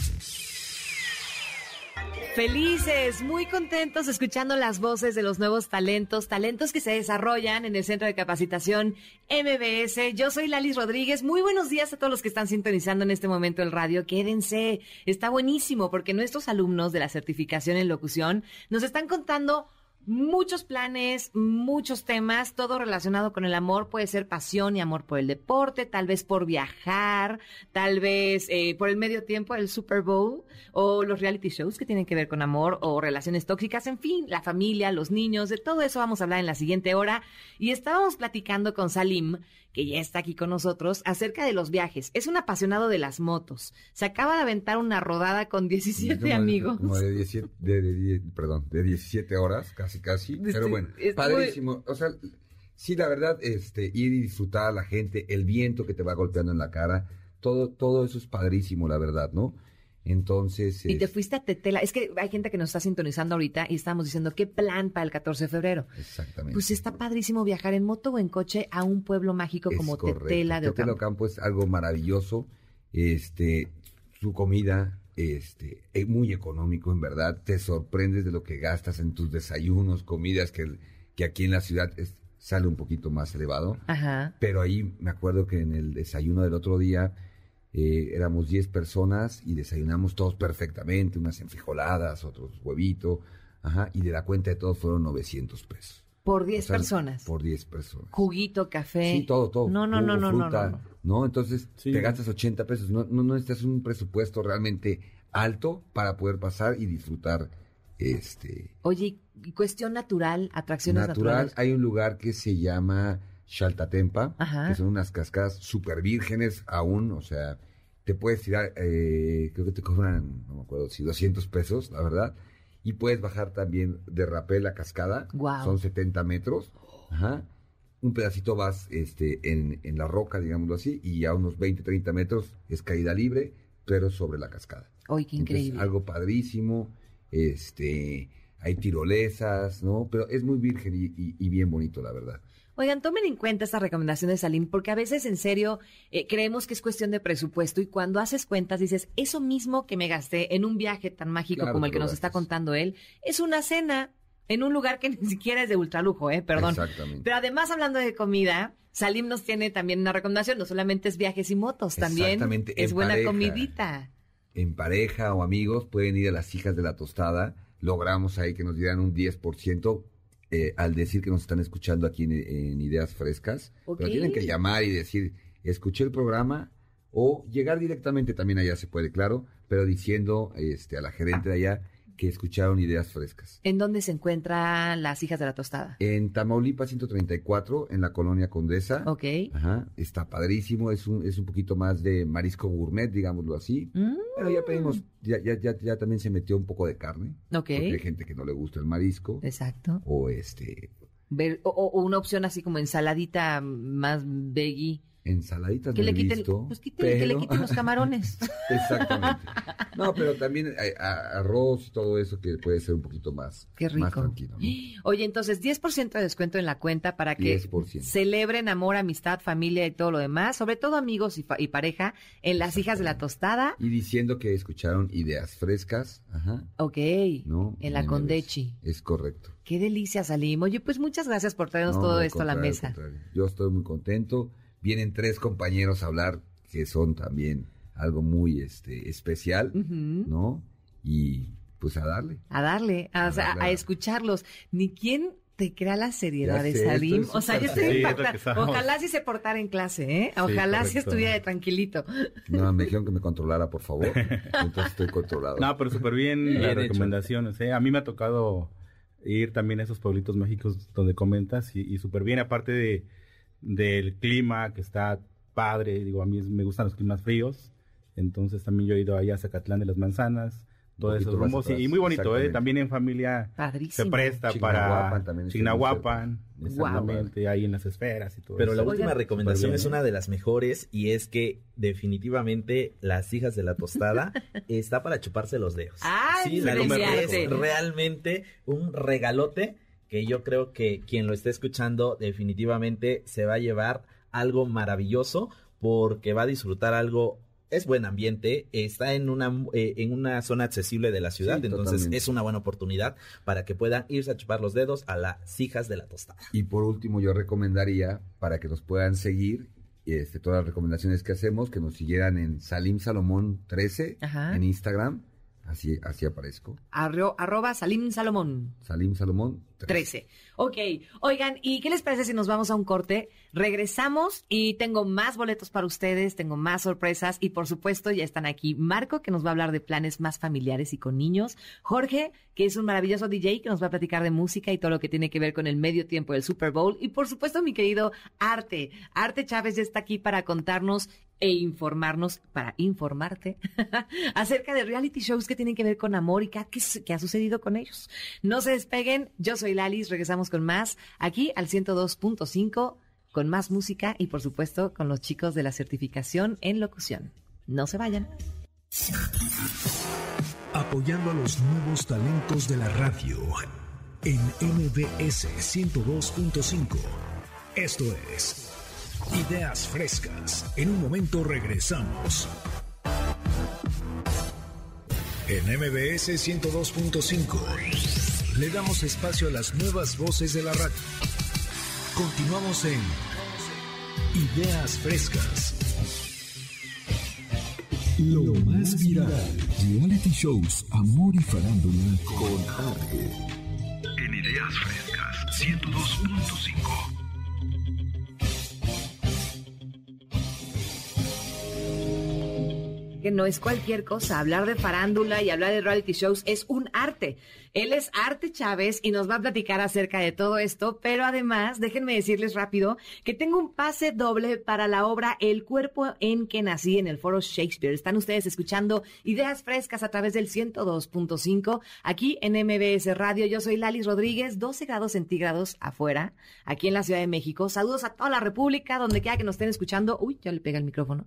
Felices, muy contentos escuchando las voces de los nuevos talentos, talentos que se desarrollan en el Centro de Capacitación MBS. Yo soy Lalis Rodríguez. Muy buenos días a todos los que están sintonizando en este momento el radio. Quédense, está buenísimo porque nuestros alumnos de la certificación en locución nos están contando muchos planes, muchos temas, todo relacionado con el amor. Puede ser pasión y amor por el deporte, tal vez por viajar, tal vez eh, por el medio tiempo, el Super Bowl, o los reality shows que tienen que ver con amor o relaciones tóxicas, en fin, la familia, los niños, de todo eso vamos a hablar en la siguiente hora. Y estábamos platicando con Salim, que ya está aquí con nosotros, acerca de los viajes. Es un apasionado de las motos. Se acaba de aventar una rodada con 17 Como de- amigos. Como de 17, de, de perdón, de 17 horas, casi, casi. Este, Pero bueno, es padrísimo. O sea, sí, la verdad, este, ir y disfrutar a la gente, el viento que te va golpeando en la cara, todo, todo eso es padrísimo, la verdad, ¿no? Entonces, Y te fuiste a Tetela. Es que hay gente que nos está sintonizando ahorita y estamos diciendo, ¿qué plan para el 14 de febrero? exactamente. Pues está padrísimo viajar en moto o en coche a un pueblo mágico Es como correcto. Tetela de Tetela Ocampo. Ocampo es algo maravilloso. Este, su comida, este, es muy económico, en verdad. Te sorprendes de lo que gastas en tus desayunos, comidas, que, que aquí en la ciudad es- sale un poquito más elevado. Ajá. Pero ahí me acuerdo que en el desayuno del otro día eh, éramos 10 personas y desayunamos todos perfectamente, unas enfrijoladas, otros huevito, ajá, y de la cuenta de todos fueron 900 pesos. Por 10 O sea, personas. Por 10 personas. Juguito, café. Sí, todo, todo. No, no, no, Jugo, no, no, fruta, no, no. ¿no? Entonces Sí. te gastas 80 pesos. No, no, no necesitas un presupuesto realmente alto para poder pasar y disfrutar este Oye, cuestión natural, atracciones natural. naturales. Hay un lugar que se llama Xaltatempa, Ajá. que son unas cascadas súper vírgenes aún, o sea, te puedes tirar, eh, creo que te cobran, no me acuerdo si 200 pesos, la verdad, y puedes bajar también de rapel la cascada, son 70 metros, ajá, un pedacito vas este, en, en la roca, digámoslo así, y a unos 20, 30 metros es caída libre, pero sobre la cascada. Oye, qué Entonces, increíble. algo padrísimo, este, hay tirolesas, ¿no? Pero es muy virgen y, y- y bien bonito, la verdad. Oigan, tomen en cuenta esta recomendación de Salim, porque a veces en serio eh, creemos que es cuestión de presupuesto y cuando haces cuentas dices, eso mismo que me gasté en un viaje tan mágico Claro como el que nos está contando él, es una cena en un lugar que [laughs] ni siquiera es de ultralujo, ¿eh? Perdón. Exactamente. Pero además, hablando de comida, Salim nos tiene también una recomendación, no solamente es viajes y motos, también es en buena pareja. comidita. En pareja o amigos pueden ir a las hijas de la tostada. Logramos ahí que nos dieran un 10% eh, al decir que nos están escuchando aquí en, en Ideas Frescas. Ok. Pero tienen que llamar y decir, escuché el programa o llegar directamente también allá se puede, claro, pero diciendo este, a la gerente de allá que escucharon Ideas Frescas. ¿En dónde se encuentran las hijas de la tostada? En Tamaulipas 134, en la colonia Condesa. Ok. Ajá, está padrísimo, es un, es un poquito más de marisco gourmet, digámoslo así. Mm, Pero ya pedimos, ya, ya, ya, ya también se metió un poco de carne. ok. Porque hay gente que no le gusta el marisco. Exacto. O este, Ver- o, o- o una opción así como ensaladita más veggie. Ensaladitas Que no le he quiten, visto, pues quítele, que le quiten los [laughs] camarones. [laughs] Exactamente. No, pero también hay a- arroz y todo eso que puede ser un poquito más, Qué más rico. tranquilo. ¿no? [gasps] Oye, entonces 10% de descuento en la cuenta para que 10%. celebren amor, amistad, familia y todo lo demás, sobre todo amigos y, fa- y pareja, en las hijas de la tostada. Y diciendo que escucharon ideas frescas, ajá, Ok, ¿no? en la. Condechi. Es correcto. Qué delicia, Salim. Oye, pues muchas gracias por traernos No, todo esto a la mesa. Yo estoy muy contento. Vienen tres compañeros a hablar que son también algo muy este especial. ¿no? Y pues a darle. A darle, a, A o sea, darle, a a- escucharlos. Ni quién te crea la seriedad de sé, Salim. O sea, yo estoy Sí, es impactada. Ojalá sí se portara en clase, ¿eh? Sí, Ojalá sí correcto. estuviera de tranquilito. No, me dijeron que me controlara, por favor. Entonces estoy controlado. No, pero súper bien Bien las hecho. recomendaciones. ¿eh? A mí me ha tocado ir también a esos pueblitos mágicos donde comentas y, y súper bien, aparte de, del clima que está padre. Digo, a mí me gustan los climas fríos. Entonces también yo he ido allá a Zacatlán de las Manzanas, todos esos rumbos. Y, muy bonito, ¿eh? También en familia Padrísimo. se presta Chignahuapan para Chignahuapan, exactamente, ahí en las esferas y todo Pero eso. la Oigan, última recomendación es una ¿eh? de las mejores y es que definitivamente las hijas de la tostada [laughs] está para chuparse los dedos. Ay, sí, la es realmente un regalote que yo creo que quien lo esté escuchando definitivamente se va a llevar algo maravilloso porque va a disfrutar algo es buen ambiente, está en una eh, en una zona accesible de la ciudad, Sí, entonces totalmente. es una buena oportunidad para que puedan irse a chupar los dedos a las hijas de la tostada. Y por último, yo recomendaría, para que nos puedan seguir, este, todas las recomendaciones que hacemos, que nos siguieran en Salim Salomón 13 Ajá. en Instagram. Así, así aparezco. Arro- arroba Salim Salomón. Salim Salomón 13. 13. Ok, oigan, ¿y qué les parece si nos vamos a un corte? Regresamos y tengo más boletos para ustedes, tengo más sorpresas y por supuesto ya están aquí Marco, que nos va a hablar de planes más familiares y con niños, Jorge, que es un maravilloso DJ que nos va a platicar de música y todo lo que tiene que ver con el medio tiempo del Super Bowl y por supuesto mi querido Arte. Arte Chávez ya está aquí para contarnos e informarnos, para informarte, [laughs] acerca de reality shows que tienen que ver con amor y qué, ha sucedido con ellos. No se despeguen, yo soy Lalis, regresamos con más aquí al 102.5 con más música y por supuesto con los chicos de la certificación en locución. No se vayan. Apoyando a los nuevos talentos de la radio en MBS 102.5. Esto es Ideas Frescas. En un momento regresamos. En MBS 102.5 le damos espacio a las nuevas voces de la radio. Continuamos en Ideas Frescas. Lo más viral. Reality shows, amor y farándula con Arte. En Ideas Frescas 102.5. que no es cualquier cosa. Hablar de farándula y hablar de reality shows es un arte. Él es Arte Chávez y nos va a platicar acerca de todo esto, pero además, déjenme decirles rápido que tengo un pase doble para la obra El cuerpo en que nací en el Foro Shakespeare. Están ustedes escuchando ideas frescas a través del 102.5 aquí en MBS Radio. Yo soy Lalis Rodríguez, 12 grados centígrados afuera, aquí en la Ciudad de México. Saludos a toda la República, donde quiera que nos estén escuchando. Uy, ya le pega el micrófono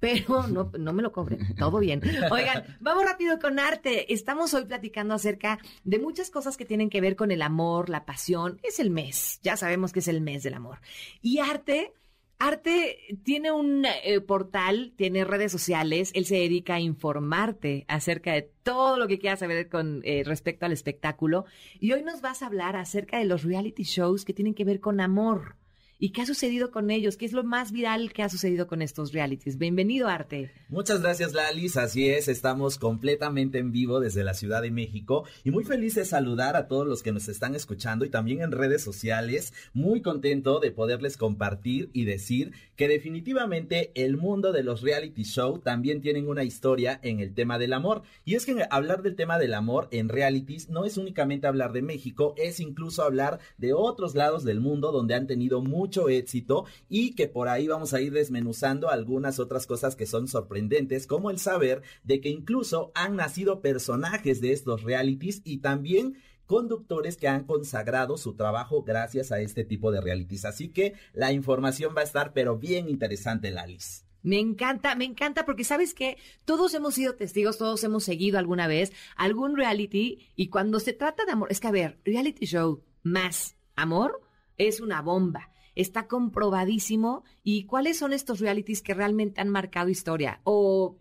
pero no, no me lo cobren, todo bien. Oigan, vamos rápido con arte. Estamos hoy platicando acerca de muchas cosas que tienen que ver con el amor, la pasión. Es el mes, ya sabemos que es el mes del amor. Y arte... Arte tiene un eh, portal, tiene redes sociales, él se dedica a informarte acerca de todo lo que quieras saber con eh, respecto al espectáculo. Y hoy nos vas a hablar acerca de los reality shows que tienen que ver con amor. ¿Y qué ha sucedido con ellos? ¿Qué es lo más viral que ha sucedido con estos realities? Bienvenido, Arte. Muchas gracias, Lalis. Así es, estamos completamente en vivo desde la Ciudad de México y muy feliz de saludar a todos los que nos están escuchando y también en redes sociales. Muy contento de poderles compartir y decir que definitivamente el mundo de los reality show también tienen una historia en el tema del amor. Y es que hablar del tema del amor en realities no es únicamente hablar de México, es incluso hablar de otros lados del mundo donde han tenido mucho éxito y que por ahí vamos a ir desmenuzando algunas otras cosas que son sorprendentes, como el saber de que incluso han nacido personajes de estos realities y también conductores que han consagrado su trabajo gracias a este tipo de realities. Así que la información va a estar, pero bien interesante, Lalis. Me encanta, me encanta porque sabes que todos hemos sido testigos, todos hemos seguido alguna vez algún reality y cuando se trata de amor, es que a ver, reality show más amor es una bomba está comprobadísimo. ¿Y cuáles son estos realities que realmente han marcado historia? O,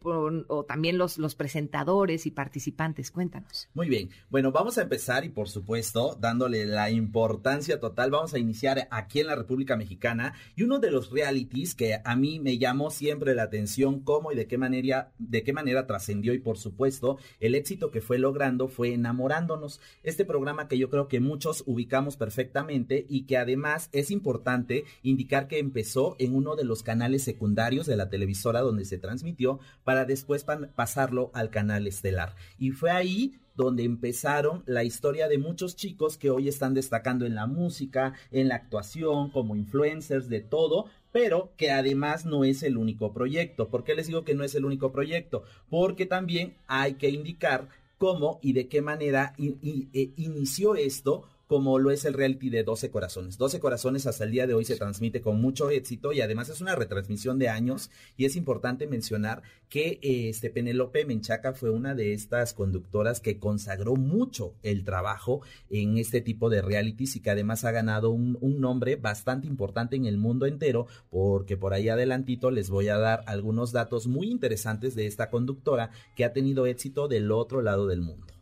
también los, los presentadores y participantes. Cuéntanos. Muy bien. Bueno, vamos a empezar y por supuesto, dándole la importancia total, vamos a iniciar aquí en la República Mexicana. Y uno de los realities que a mí me llamó siempre la atención, cómo y de qué manera, de qué manera trascendió y por supuesto, el éxito que fue logrando fue enamorándonos. Este programa que yo creo que muchos ubicamos perfectamente y que además es importante indicar que empezó en uno de los canales secundarios de la televisora donde se transmitió para después pasarlo al canal estelar. Y fue ahí donde empezaron la historia de muchos chicos que hoy están destacando en la música, en la actuación, como influencers, de todo, pero que además no es el único proyecto. ¿Por qué les digo que no es el único proyecto? Porque también hay que indicar cómo y de qué manera eh, inició esto como lo es el reality de 12 Corazones. 12 Corazones hasta el día de hoy se transmite con mucho éxito y además es una retransmisión de años y es importante mencionar que este Penelope Menchaca fue una de estas conductoras que consagró mucho el trabajo en este tipo de realities y que además ha ganado un nombre bastante importante en el mundo entero porque por ahí adelantito les voy a dar algunos datos muy interesantes de esta conductora que ha tenido éxito del otro lado del mundo.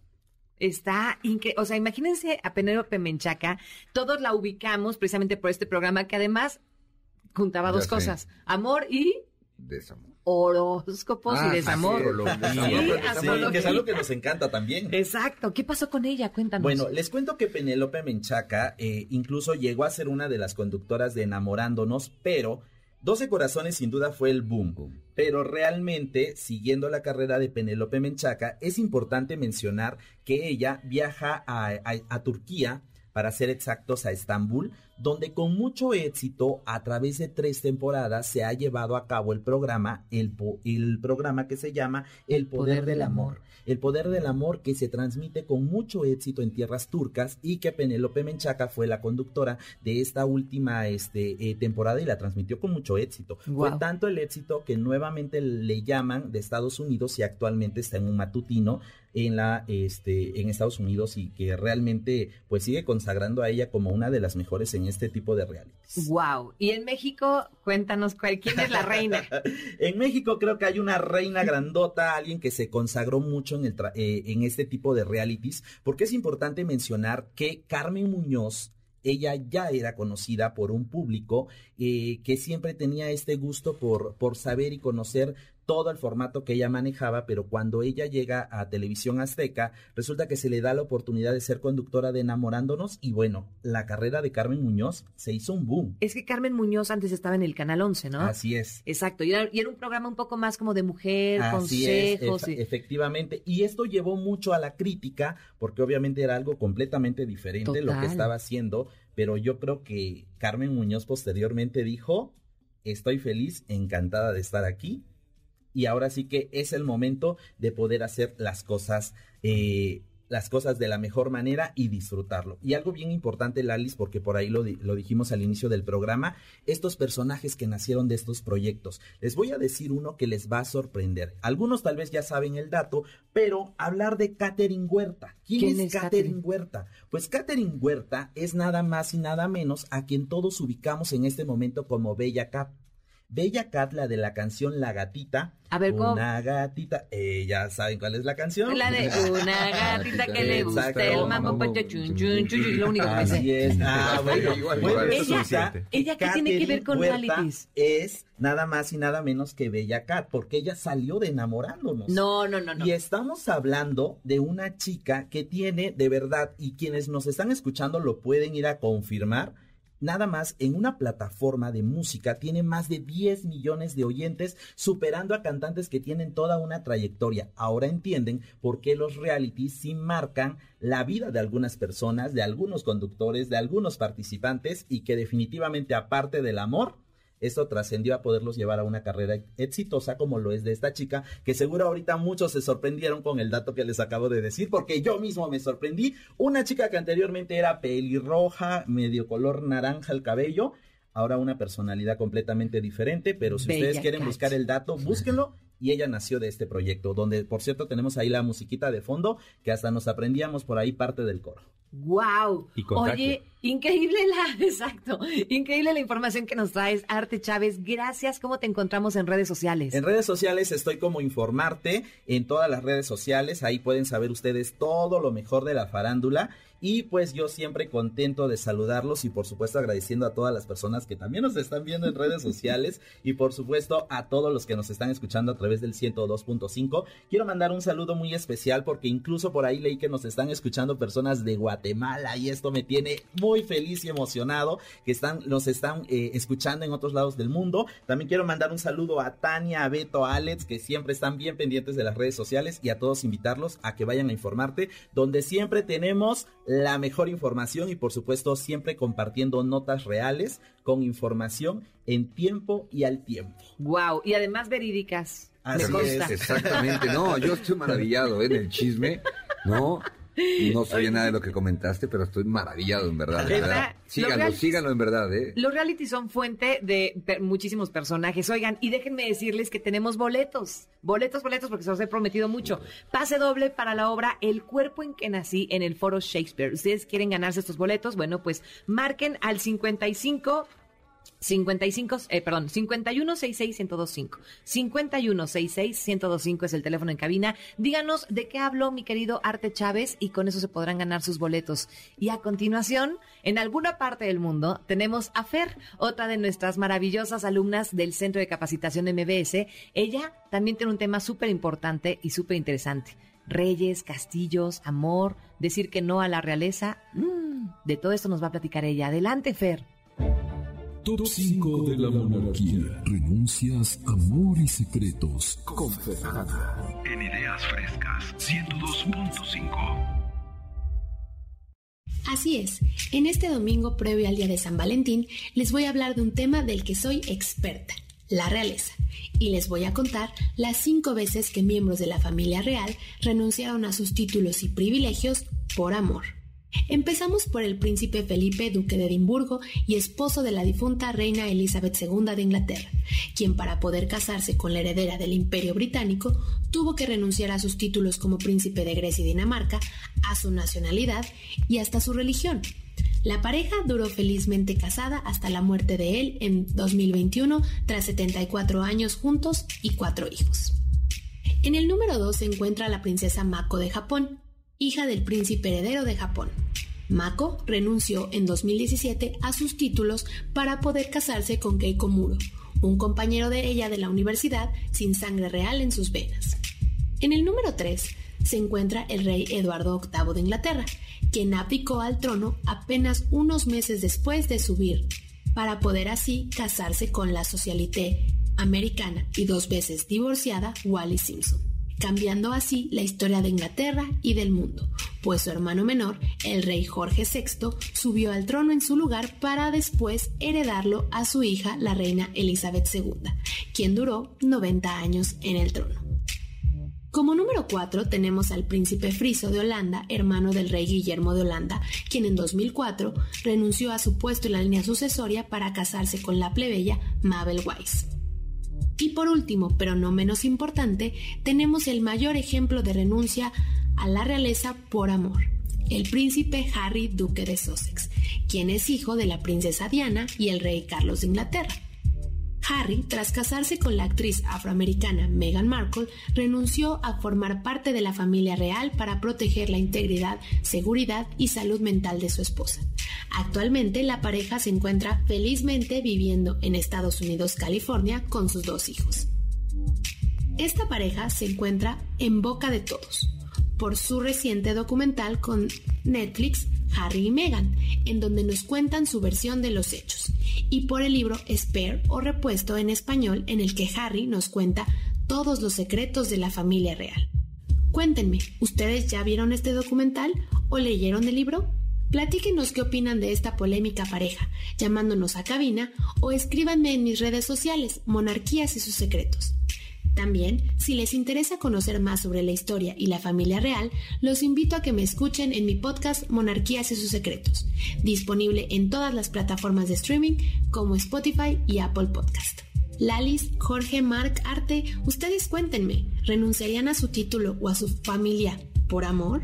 Está increíble. O sea, imagínense a Penélope Menchaca. Todos la ubicamos precisamente por este programa que además juntaba dos cosas: amor y. Desamor. Horóscopos y ah, desamor. Sí, que es algo que nos encanta también. Exacto. ¿Qué pasó con ella? Cuéntanos. Bueno, les cuento que Penélope Menchaca eh, incluso llegó a ser una de las conductoras de Enamorándonos, pero 12 Corazones sin duda fue el boom, pero realmente, siguiendo la carrera de Penélope Menchaca, es importante mencionar que ella viaja a, Turquía, para ser exactos, a Estambul, donde con mucho éxito, a través de tres temporadas, se ha llevado a cabo el programa, el, el programa que se llama El Poder, del Amor. El poder del amor que se transmite con mucho éxito en tierras turcas y que Penélope Menchaca fue la conductora de esta última este, eh, temporada y la transmitió con mucho éxito. Fue tanto el éxito que nuevamente le llaman de Estados Unidos y actualmente está en un matutino en la este en Estados Unidos y que realmente pues sigue consagrando a ella como una de las mejores en este tipo de realities. Wow. Y en México, cuéntanos quién es la reina. [laughs] en México creo que hay una reina grandota, alguien que se consagró mucho en el eh, en este tipo de realities, porque es importante mencionar que Carmen Muñoz ella ya era conocida por un público eh, que siempre tenía este gusto por, por saber y conocer todo el formato que ella manejaba, pero cuando ella llega a Televisión Azteca, resulta que se le da la oportunidad de ser conductora de Enamorándonos y bueno, la carrera de Carmen Muñoz se hizo un boom. Es que Carmen Muñoz antes estaba en el Canal 11, ¿no? Así es. Exacto, y era, un programa un poco más como de mujer, consejos. Efectivamente, y esto llevó mucho a la crítica, porque obviamente era algo completamente diferente lo que estaba haciendo, pero yo creo que Carmen Muñoz posteriormente dijo, estoy feliz, encantada de estar aquí y ahora sí que es el momento de poder hacer las cosas. Eh, las cosas de la mejor manera y disfrutarlo. Y algo bien importante, Lalis, porque por ahí lo, lo, dijimos al inicio del programa, estos personajes que nacieron de estos proyectos. Les voy a decir uno que les va a sorprender. Algunos tal vez ya saben el dato, pero hablar de Catherine Huerta. ¿Quién, es, Catherine Huerta? Pues Catherine Huerta es nada más y nada menos a quien todos ubicamos en este momento como Bella Cap. Bella Cat, la de la canción La Gatita. A ver, ¿cómo? Una gatita. Eh, ¿Ya saben cuál es la canción? La de [laughs] una gatita que le gusta el mambo pancho chun chun chun lo único que Así es. Ah, bueno, bueno, ella, ella qué tiene que ver con realities? Es nada más y nada menos que Bella Cat, porque ella salió de enamorándonos. No, no, no, no. Y estamos hablando de una chica que tiene de verdad, y quienes nos están escuchando lo pueden ir a confirmar, nada más en una plataforma de música tiene más de 10 millones de oyentes, superando a cantantes que tienen toda una trayectoria. Ahora entienden por qué los realities sí marcan la vida de algunas personas, de algunos conductores, de algunos participantes y que definitivamente aparte del amor, esto trascendió a poderlos llevar a una carrera exitosa como lo es de esta chica, que seguro ahorita muchos se sorprendieron con el dato que les acabo de decir, porque yo mismo me sorprendí. Una chica que anteriormente era pelirroja, medio color naranja el cabello, ahora una personalidad completamente diferente, pero si ustedes quieren buscar el dato, búsquenlo y ella nació de este proyecto, donde por cierto tenemos ahí la musiquita de fondo, que hasta nos aprendíamos por ahí parte del coro. Wow. Oye, increíble la, [laughs] exacto, increíble la información que nos traes, Arte Chávez. Gracias. ¿Cómo te encontramos en redes sociales? En redes sociales estoy como informarte en todas las redes sociales. Ahí pueden saber ustedes todo lo mejor de la farándula. Y pues yo siempre contento de saludarlos y por supuesto agradeciendo a todas las personas que también nos están viendo en redes sociales y por supuesto a todos los que nos están escuchando a través del 102.5. Quiero mandar un saludo muy especial porque incluso por ahí leí que nos están escuchando personas de Guatemala y esto me tiene muy feliz y emocionado que están, nos están eh, escuchando en otros lados del mundo. También quiero mandar un saludo a Tania, a Beto, a Alex que siempre están bien pendientes de las redes sociales y a todos invitarlos a que vayan a informarte donde siempre tenemos la mejor información y por supuesto siempre compartiendo notas reales con información en tiempo y al tiempo. Wow, y además verídicas. Así es, exactamente. No, yo estoy maravillado ¿eh? en el chisme, ¿no? No sabía nada de lo que comentaste, pero estoy maravillado en verdad. verdad. Síganlo, síganlo en verdad. ¿eh? Los reality son fuente de muchísimos personajes. Oigan, y déjenme decirles que tenemos boletos. Boletos, boletos, porque se los he prometido mucho. Pase doble para la obra El cuerpo en que nací en el foro Shakespeare. ¿Ustedes quieren ganarse estos boletos? Bueno, pues marquen al 55 55, eh, perdón, 5166-1025. 5166-1025 es el teléfono en cabina. Díganos de qué habló mi querido Arte Chávez y con eso se podrán ganar sus boletos. Y a continuación, en alguna parte del mundo, tenemos a Fer, otra de nuestras maravillosas alumnas del Centro de Capacitación MBS. Ella también tiene un tema súper importante y súper interesante. Reyes, castillos, amor, decir que no a la realeza. Mm, de todo esto nos va a platicar ella. Adelante, Fer. Top 5 de la monarquía. Renuncias, amor y secretos con Fernanda. En Ideas Frescas 102.5. Así es, en este domingo previo al día de San Valentín les voy a hablar de un tema del que soy experta, la realeza. Y les voy a contar las cinco veces que miembros de la familia real renunciaron a sus títulos y privilegios por amor. Empezamos por el príncipe Felipe, duque de Edimburgo y esposo de la difunta reina Elizabeth II de Inglaterra, quien para poder casarse con la heredera del imperio británico tuvo que renunciar a sus títulos como príncipe de Grecia y Dinamarca, a su nacionalidad y hasta su religión. La pareja duró felizmente casada hasta la muerte de él en 2021 tras 74 años juntos y cuatro hijos. En el número 2 se encuentra la princesa Mako de Japón, hija del príncipe heredero de Japón. Mako renunció en 2017 a sus títulos para poder casarse con Keiko Muro, un compañero de ella de la universidad sin sangre real en sus venas. En el número 3 se encuentra el rey Eduardo VIII de Inglaterra, quien abdicó al trono apenas unos meses después de subir, para poder así casarse con la socialité americana y dos veces divorciada Wally Simpson cambiando así la historia de Inglaterra y del mundo, pues su hermano menor, el rey Jorge VI, subió al trono en su lugar para después heredarlo a su hija, la reina Elizabeth II, quien duró 90 años en el trono. Como número 4 tenemos al príncipe Friso de Holanda, hermano del rey Guillermo de Holanda, quien en 2004 renunció a su puesto en la línea sucesoria para casarse con la plebeya Mabel Weiss. Y por último, pero no menos importante, tenemos el mayor ejemplo de renuncia a la realeza por amor, el príncipe Harry, duque de Sussex, quien es hijo de la princesa Diana y el rey Carlos de Inglaterra. Harry, tras casarse con la actriz afroamericana Meghan Markle, renunció a formar parte de la familia real para proteger la integridad, seguridad y salud mental de su esposa. Actualmente la pareja se encuentra felizmente viviendo en Estados Unidos, California, con sus dos hijos. Esta pareja se encuentra en boca de todos por su reciente documental con Netflix Harry y Meghan, en donde nos cuentan su versión de los hechos, y por el libro Spare o Repuesto en español, en el que Harry nos cuenta todos los secretos de la familia real. Cuéntenme, ¿ustedes ya vieron este documental o leyeron el libro? Platíquenos qué opinan de esta polémica pareja, llamándonos a cabina o escríbanme en mis redes sociales, Monarquías y sus secretos. También, si les interesa conocer más sobre la historia y la familia real, los invito a que me escuchen en mi podcast Monarquías y sus secretos, disponible en todas las plataformas de streaming como Spotify y Apple Podcast. Lalis, Jorge, Marc, Arte, ustedes cuéntenme, ¿renunciarían a su título o a su familia por amor?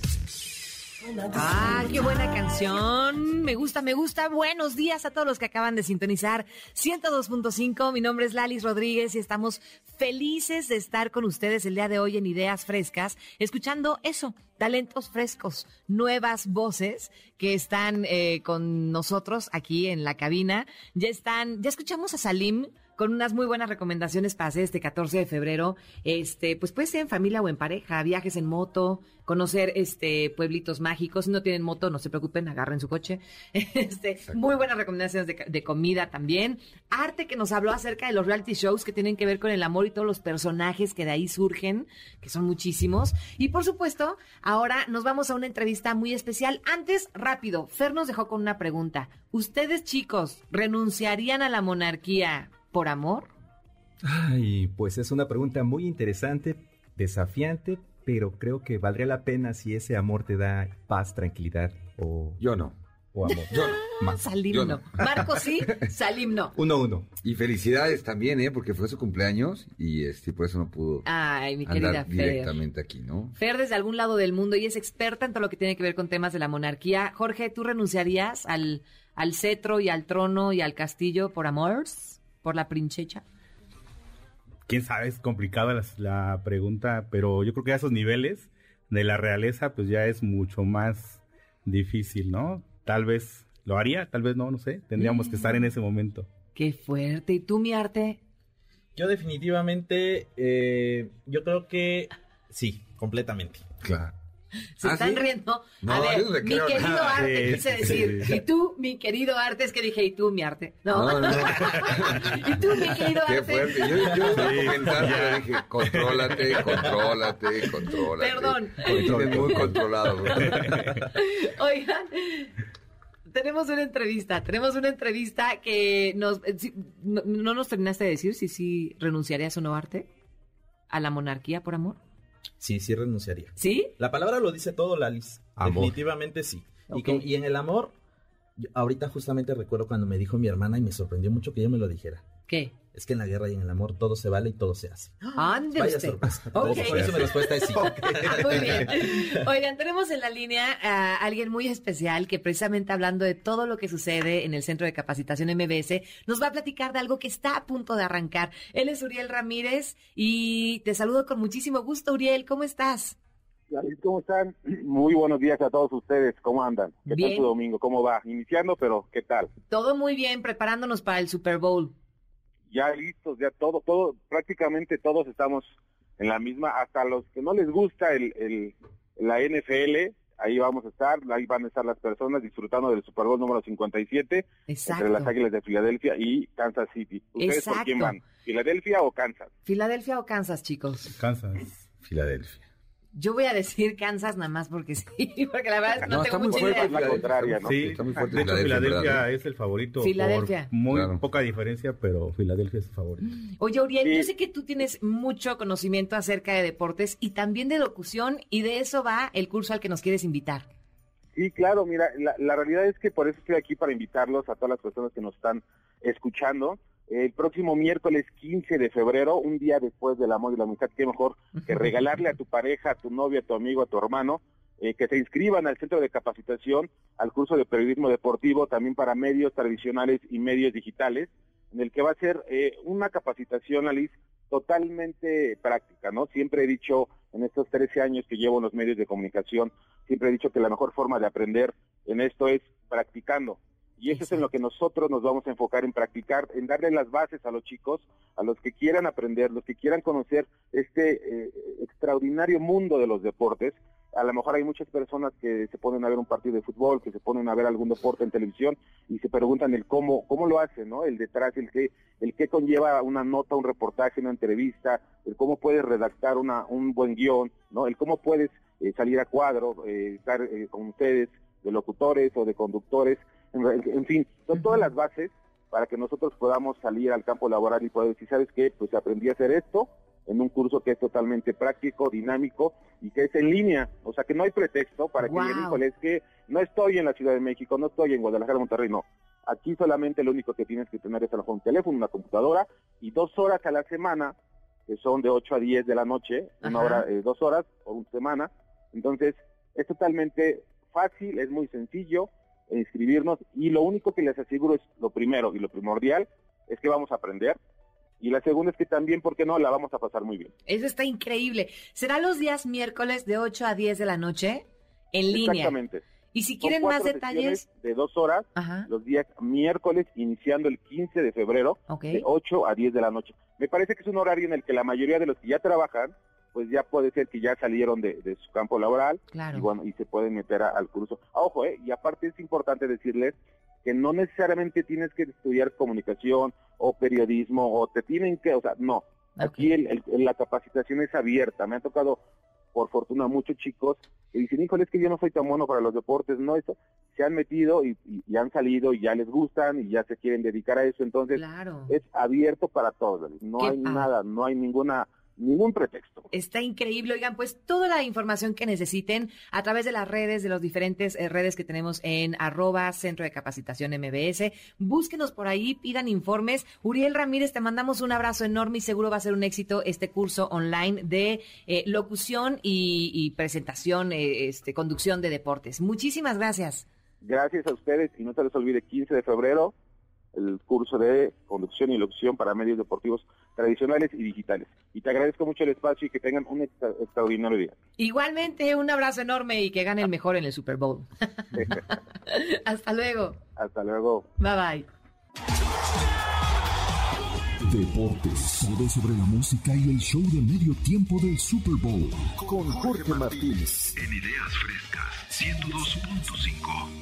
Ah, qué buena canción. Me gusta, me gusta. Buenos días a todos los que acaban de sintonizar 102.5. Mi nombre es Lalis Rodríguez y estamos felices de estar con ustedes el día de hoy en Ideas Frescas, escuchando eso, talentos frescos, nuevas voces que están eh, con nosotros aquí en la cabina. Ya están, ya escuchamos a Salim con unas muy buenas recomendaciones para hacer este 14 de febrero. Este, pues puede ser en familia o en pareja, viajes en moto, conocer este pueblitos mágicos. Si no tienen moto, no se preocupen, agarren su coche. [laughs] Este, muy buenas recomendaciones de, de, comida también. Arte que nos habló acerca de los reality shows que tienen que ver con el amor y todos los personajes que de ahí surgen, que son muchísimos. Y por supuesto, ahora nos vamos a una entrevista muy especial. Antes, rápido, Fer nos dejó con una pregunta. ¿Ustedes chicos renunciarían a la monarquía por amor? Ay, pues es una pregunta muy interesante, desafiante, pero creo que valdría la pena si ese amor te da paz, tranquilidad o... Yo no. O amor. Yo no. [laughs] Más. Salim no. no. [laughs] Marco sí, Salim no. Uno, uno. Y felicidades también, ¿eh? Porque fue su cumpleaños y este, por eso no pudo Ay, mi querida andar directamente aquí, ¿no? Fer desde algún lado del mundo y es experta en todo lo que tiene que ver con temas de la monarquía. Jorge, ¿tú renunciarías al, al cetro y al trono y al castillo por amor? Por la princhecha? Quién sabe, es complicada la, la, pregunta, pero yo creo que a esos niveles de la realeza, pues ya es mucho más difícil, ¿no? Tal vez lo haría, tal vez no, no sé. Tendríamos que estar en ese momento. Qué fuerte. ¿Y tú, mi arte? Yo definitivamente, eh, yo creo que sí, completamente. Claro. [laughs] Se ¿Ah, están sí? riendo. No, a ver, no mi querido nada. arte, Sí, quise decir. sí. Y tú, mi querido arte, es que dije, y tú, mi arte. No. No, no. [laughs] y tú, mi querido Qué arte. fuerte. Yo, yo iba a Sí, comentar, ya. pero dije, contrólate, contrólate, contrólate. Perdón. Tienes muy controlado. bro. [laughs] Oigan, tenemos una entrevista, tenemos una entrevista que nos... eh, no, no nos terminaste de decir si sí renunciarías o no, Arte? ¿A la monarquía por amor? Sí, sí renunciaría. ¿Sí? La palabra lo dice todo, Lalis. Amor. Definitivamente sí. Y, con- y en el amor, yo ahorita justamente recuerdo cuando me dijo mi hermana y me sorprendió mucho que ella me lo dijera. ¿Qué? Es que en la guerra y en el amor todo se vale y todo se hace. Ande Vaya usted. sorpresa. Por eso mi respuesta es sí. [laughs] Muy bien. Oigan, tenemos en la línea a alguien muy especial que precisamente hablando de todo lo que sucede en el Centro de Capacitación MBS, nos va a platicar de algo que está a punto de arrancar. Él es Uriel Ramírez y te saludo con muchísimo gusto, Uriel. ¿Cómo estás? ¿Cómo están? [clears throat] Muy buenos días a todos ustedes. ¿Cómo andan? ¿Qué Bien. tal su domingo? ¿Cómo va? Iniciando, pero ¿qué tal? Todo muy bien, preparándonos para el Super Bowl. Ya listos, ya todo, todo, prácticamente todos estamos en la misma, hasta los que no les gusta el, el, la NFL, ahí vamos a estar, ahí van a estar las personas disfrutando del Super Bowl número 57 Exacto. entre las Águilas de Filadelfia y Kansas City. ¿Ustedes por quién Exacto. van? ¿Filadelfia o Kansas? ¿Filadelfia o Kansas, chicos? Kansas. Filadelfia. Yo voy a decir Kansas nada más porque sí, [laughs] porque la verdad es que no, No, tengo está muy mucha fuerte idea. la contraria, ¿no? Sí, Está muy fuerte de hecho Filadelfia, Filadelfia ¿verdad? es el favorito Filadelfia. por muy Claro. poca diferencia, pero Filadelfia es el favorito. [gasps] Oye, Uriel, Sí. yo sé que tú tienes mucho conocimiento acerca de deportes y también de locución y de eso va el curso al que nos quieres invitar. Sí, claro, mira, la, la realidad es que por eso estoy aquí para invitarlos a todas las personas que nos están escuchando. El próximo miércoles 15 de febrero, un día después del amor y la amistad, qué mejor que [laughs] regalarle a tu pareja, a tu novia, a tu amigo, a tu hermano, eh, que se inscriban al centro de capacitación, al curso de periodismo deportivo, también para medios tradicionales y medios digitales, en el que va a ser eh, una capacitación, Alice, totalmente práctica, ¿no? Siempre he dicho, en estos 13 años que llevo en los medios de comunicación, siempre he dicho que la mejor forma de aprender en esto es practicando. Y eso es en lo que nosotros nos vamos a enfocar en practicar, en darle las bases a los chicos, a los que quieran aprender, los que quieran conocer este eh, extraordinario mundo de los deportes. A lo mejor hay muchas personas que se ponen a ver un partido de fútbol, que se ponen a ver algún deporte en televisión y se preguntan el cómo, cómo lo hacen, ¿no? El detrás, el que, el que conlleva una nota, un reportaje, una entrevista, el cómo puedes redactar una, un buen guion, ¿no? El cómo puedes eh, salir a cuadro, eh, estar con ustedes de locutores o de conductores en, fin, son todas las bases para que nosotros podamos salir al campo laboral y poder decir, ¿sabes qué? Pues aprendí a hacer esto en un curso que es totalmente práctico, dinámico y que es en línea. O sea, que no hay pretexto para que digan, híjole, es que no estoy en la Ciudad de México, no estoy en Guadalajara, Monterrey, no. Aquí solamente lo único que tienes que tener es a lo mejor un teléfono, una computadora y dos horas a la semana, que son de 8 a 10 de la noche, una hora, eh, dos horas por una semana. Entonces, es totalmente fácil, es muy sencillo inscribirnos y lo único que les aseguro es lo primero y lo primordial es que vamos a aprender y la segunda es que también, ¿por qué no? La vamos a pasar muy bien. Eso está increíble. ¿Será los días miércoles de 8 a 10 de la noche en línea? Exactamente. Y si quieren más detalles... De dos horas, los días miércoles, iniciando el 15 de febrero, de 8 a 10 de la noche. Me parece que es un horario en el que la mayoría de los que ya trabajan pues ya puede ser que ya salieron de, su campo laboral y bueno y se pueden meter al curso. Ah, ojo, eh, y aparte es importante decirles que no necesariamente tienes que estudiar comunicación o periodismo o te tienen que, o sea, no. Aquí el, la capacitación es abierta. Me ha tocado, por fortuna, muchos chicos que dicen, híjole, es que yo no soy tan bueno para los deportes, no, eso, se han metido y, han salido y ya les gustan y ya se quieren dedicar a eso. Entonces, es abierto para todos. No hay nada, no hay ninguna ningún pretexto. Está increíble. Oigan, pues toda la información que necesiten a través de las redes, de las diferentes eh, redes que tenemos en arroba Centro de Capacitación MBS. Búsquenos por ahí, pidan informes. Uriel Ramírez, te mandamos un abrazo enorme y seguro va a ser un éxito este curso online de eh, locución y, presentación, eh, este, conducción de deportes. Muchísimas gracias. Gracias a ustedes y no se les olvide 15 de febrero el curso de conducción y locución para medios deportivos tradicionales y digitales. Y te agradezco mucho el espacio y que tengan un extraordinario día. Igualmente, un abrazo enorme y que gane el mejor en el Super Bowl. [laughs] Hasta luego. Hasta luego. Bye bye. Deportes, todo sobre la música y el show de medio tiempo del Super Bowl con Jorge Martínez. En Ideas Frescas, 102.5.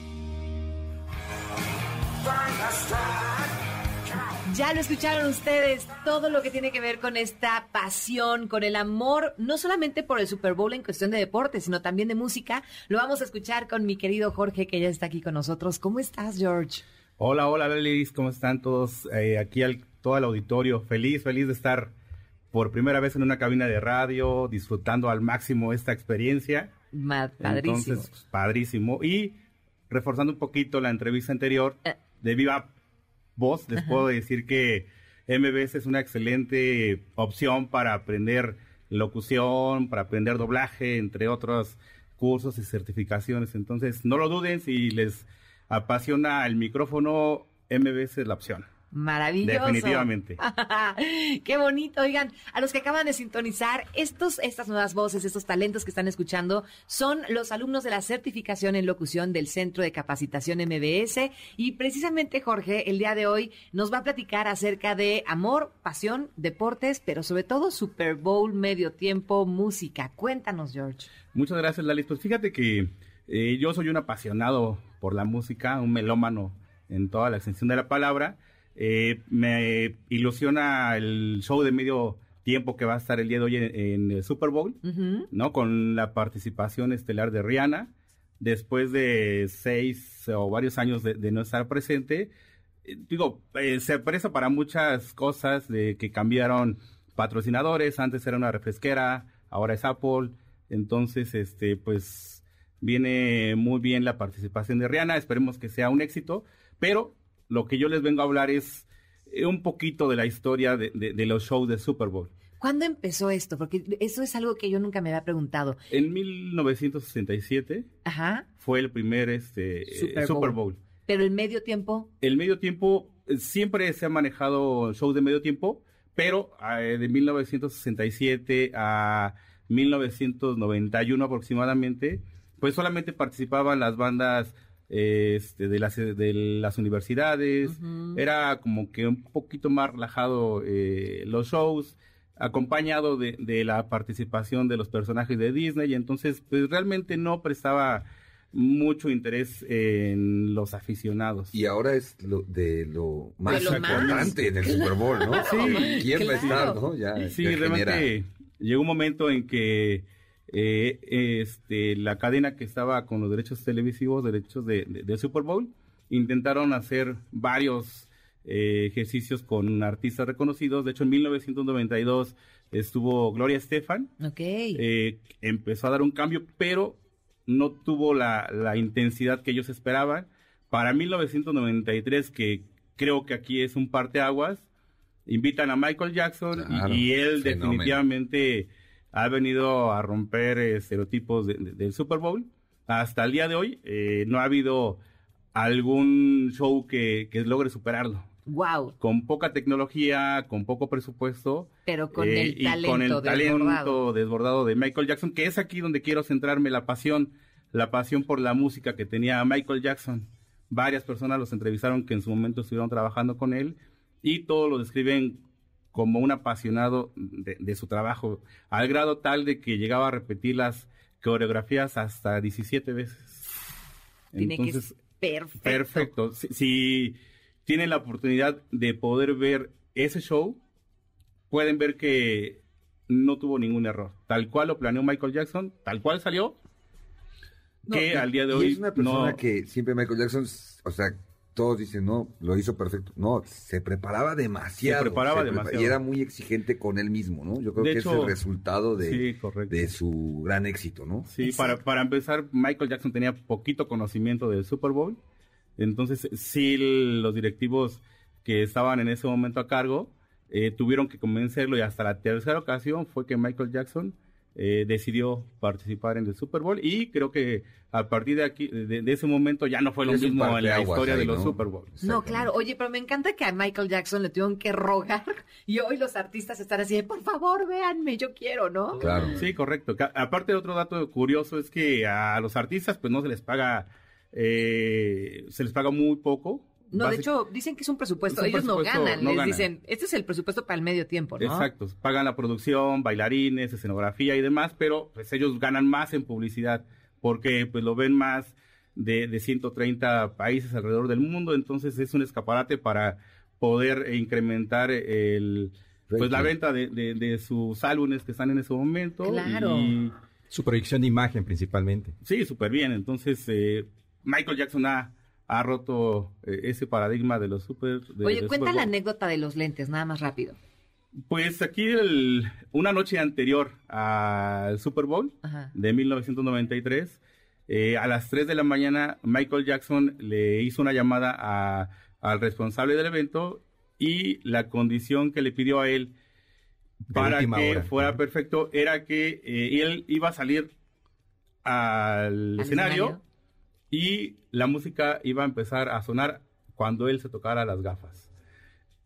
Ya lo escucharon ustedes, todo lo que tiene que ver con esta pasión, con el amor, no solamente por el Super Bowl en cuestión de deporte, sino también de música, lo vamos a escuchar con mi querido Jorge, que ya está aquí con nosotros. ¿Cómo estás, George? Hola, hola, ladies, ¿cómo están todos? Eh, aquí al, todo el auditorio, feliz, feliz de estar por primera vez en una cabina de radio, disfrutando al máximo esta experiencia. padrísimo. Entonces, padrísimo. Y reforzando un poquito la entrevista anterior, eh de viva voz, les puedo decir que MBS es una excelente opción para aprender locución, para aprender doblaje, entre otros cursos y certificaciones. Entonces, no lo duden, si les apasiona el micrófono, MBS es la opción. Maravilloso. Definitivamente. [laughs] Qué bonito. Oigan, a los que acaban de sintonizar, estos, estas nuevas voces, estos talentos que están escuchando, son los alumnos de la certificación en locución del Centro de Capacitación MBS. Y precisamente Jorge, el día de hoy, nos va a platicar acerca de amor, pasión, deportes, pero sobre todo Super Bowl, medio tiempo, música. Cuéntanos, George. Muchas gracias, Lalis. Pues fíjate que eh, yo soy un apasionado por la música, un melómano en toda la extensión de la palabra. Eh, me ilusiona el show de medio tiempo que va a estar el día de hoy en, el Super Bowl, ¿no? Con la participación estelar de Rihanna. Después de seis o varios años de, no estar presente, eh, digo, eh, se presta para muchas cosas de que cambiaron patrocinadores. Antes era una refresquera, ahora es Apple. Entonces, este, pues viene muy bien la participación de Rihanna. Esperemos que sea un éxito, pero lo que yo les vengo a hablar es eh, un poquito de la historia de, los shows de Super Bowl. ¿Cuándo empezó esto? Porque eso es algo que yo nunca me había preguntado. En 1967 Ajá. fue el primer este, Super, Bowl. Pero el medio tiempo. El medio tiempo, eh, siempre se ha manejado shows de medio tiempo, pero eh, de 1967 a 1991 aproximadamente, pues solamente participaban las bandas este, de, las, de las universidades, era como que un poquito más relajado eh, los shows, acompañado de, de, la participación de los personajes de Disney, y entonces pues realmente no prestaba mucho interés en los aficionados. Y ahora es lo, de lo más importante en el Super Bowl, ¿no? Sí, ¿Quién va a estar, no? Ya, sí, realmente llegó un momento en que eh, este, la cadena que estaba con los derechos televisivos, derechos de, de, Super Bowl, intentaron hacer varios eh, ejercicios con artistas reconocidos. De hecho, en 1992 estuvo Gloria Estefan. Okay. Eh, empezó a dar un cambio, pero no tuvo la, la intensidad que ellos esperaban. Para 1993, que creo que aquí es un parteaguas, invitan a Michael Jackson y, él definitivamente ha venido a romper estereotipos del Super Bowl. Hasta el día de hoy eh, no ha habido algún show que, logre superarlo. Wow. Con poca tecnología, con poco presupuesto. Pero con el eh, talento, con el talento desbordado. de Michael Jackson, que es aquí donde quiero centrarme la pasión, la pasión por la música que tenía Michael Jackson. Varias personas los entrevistaron que en su momento estuvieron trabajando con él y todos lo describen como un apasionado de, su trabajo, al grado tal de que llegaba a repetir las coreografías hasta 17 veces. Tiene Entonces, que perfecto. Perfecto. Si, tienen la oportunidad de poder ver ese show, pueden ver que no tuvo ningún error. Tal cual lo planeó Michael Jackson, tal cual salió, que al día de hoy es una persona que siempre Michael Jackson, o sea, todos dicen, no, lo hizo perfecto. No, se preparaba demasiado. Se preparaba demasiado. y era muy exigente con él mismo, ¿no? Yo creo que es el resultado de, de su gran éxito, ¿no? Sí, para, para empezar, Michael Jackson tenía poquito conocimiento del Super Bowl. Entonces, sí, los directivos que estaban en ese momento a cargo eh, tuvieron que convencerlo y hasta la tercera ocasión fue que Michael Jackson eh, decidió participar en el Super Bowl y creo que a partir de aquí, de, ese momento ya no fue lo mismo en la historia de los Super Bowl. No, claro, oye, pero me encanta que a Michael Jackson le tuvieron que rogar y hoy los artistas están así de, por favor, véanme, yo quiero, ¿no? Claro. Sí, correcto. Aparte, otro dato curioso es que a los artistas pues no se les paga, eh, se les paga muy poco no, de hecho, dicen que es un presupuesto. Ellos no ganan. les dicen, este es el presupuesto para el medio tiempo, ¿no? Exacto. Pagan la producción, bailarines, escenografía y demás, pero pues ellos ganan más en publicidad porque pues lo ven más de, de 130 países alrededor del mundo. Entonces es un escaparate para poder incrementar el pues la venta de, de, sus álbumes que están en ese momento. Claro. Y, su proyección de imagen principalmente. Sí, súper bien. Entonces, eh, Michael Jackson ha ha roto eh, ese paradigma de los super. Oye, cuenta la anécdota de los lentes, nada más rápido. Pues aquí, el, una noche anterior al Super Bowl de 1993, eh, a las 3 de la mañana, Michael Jackson le hizo una llamada a, al responsable del evento y la condición que le pidió a él para que fuera perfecto era que eh, él iba a salir al, escenario y la música iba a empezar a sonar cuando él se tocara las gafas.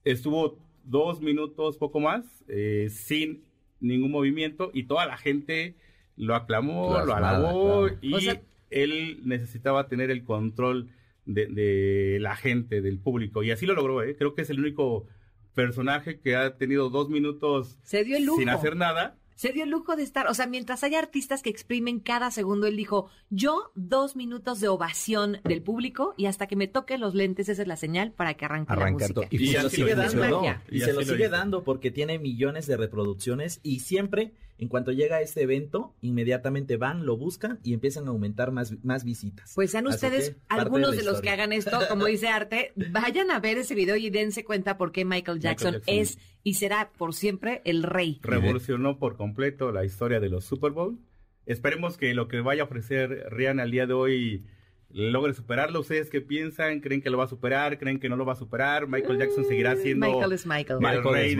Estuvo dos minutos, poco más, eh, sin ningún movimiento y toda la gente lo aclamó, lo alabó y él necesitaba tener el control de, la gente, del público y así lo logró. ¿eh? Creo que es el único personaje que ha tenido dos minutos sin hacer nada se dio el lujo de estar, o sea, mientras hay artistas que exprimen cada segundo, él dijo, yo dos minutos de ovación del público y hasta que me toque los lentes, esa es la señal para que arranque la música. Y, se lo sigue dando, y, se lo sigue dando porque tiene millones de reproducciones y siempre en cuanto llega a este evento, inmediatamente van, lo buscan y empiezan a aumentar más, más visitas. Pues sean ustedes algunos de, los que hagan esto, como dice Arte, [laughs] vayan a ver ese video y dense cuenta por qué Michael Jackson, es y será por siempre el rey. Revolucionó por completo la historia de los Super Bowl. Esperemos que lo que vaya a ofrecer Rihanna al día de hoy logre superarlo. ¿Ustedes qué piensan? ¿Creen que lo va a superar? ¿Creen que no lo va a superar? Michael Jackson seguirá siendo Michael es Michael. el rey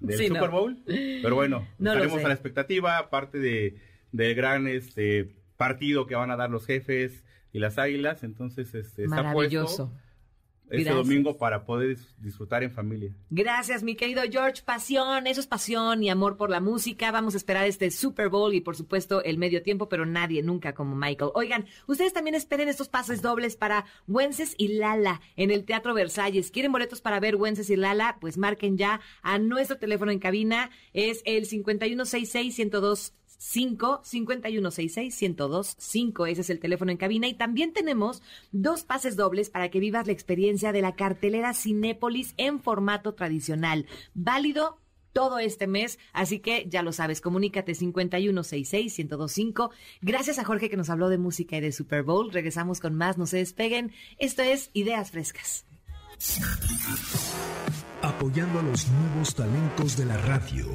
del [laughs] Super Bowl. Pero bueno, [laughs] estaremos a la expectativa, aparte de, del gran este partido que van a dar los jefes y las águilas. Entonces, este, está Maravilloso. Este Gracias. domingo para poder dis- disfrutar en familia. Gracias, mi querido George. Pasión, eso es pasión y amor por la música. Vamos a esperar este Super Bowl y, por supuesto, el medio tiempo, pero nadie nunca como Michael. Oigan, ustedes también esperen estos pases dobles para Wences y Lala en el Teatro Versalles. ¿Quieren boletos para ver Wences y Lala? Pues marquen ya a nuestro teléfono en cabina. Es el 5166-102. 5 5166 1025 ese es el teléfono en cabina y también tenemos dos pases dobles para que vivas la experiencia de la cartelera Cinépolis en formato tradicional válido todo este mes, así que ya lo sabes, comunícate 5166-1025. Gracias a Jorge que nos habló de música y de Super Bowl. Regresamos con más, no se despeguen. Esto es Ideas Frescas. Apoyando a los nuevos talentos de la radio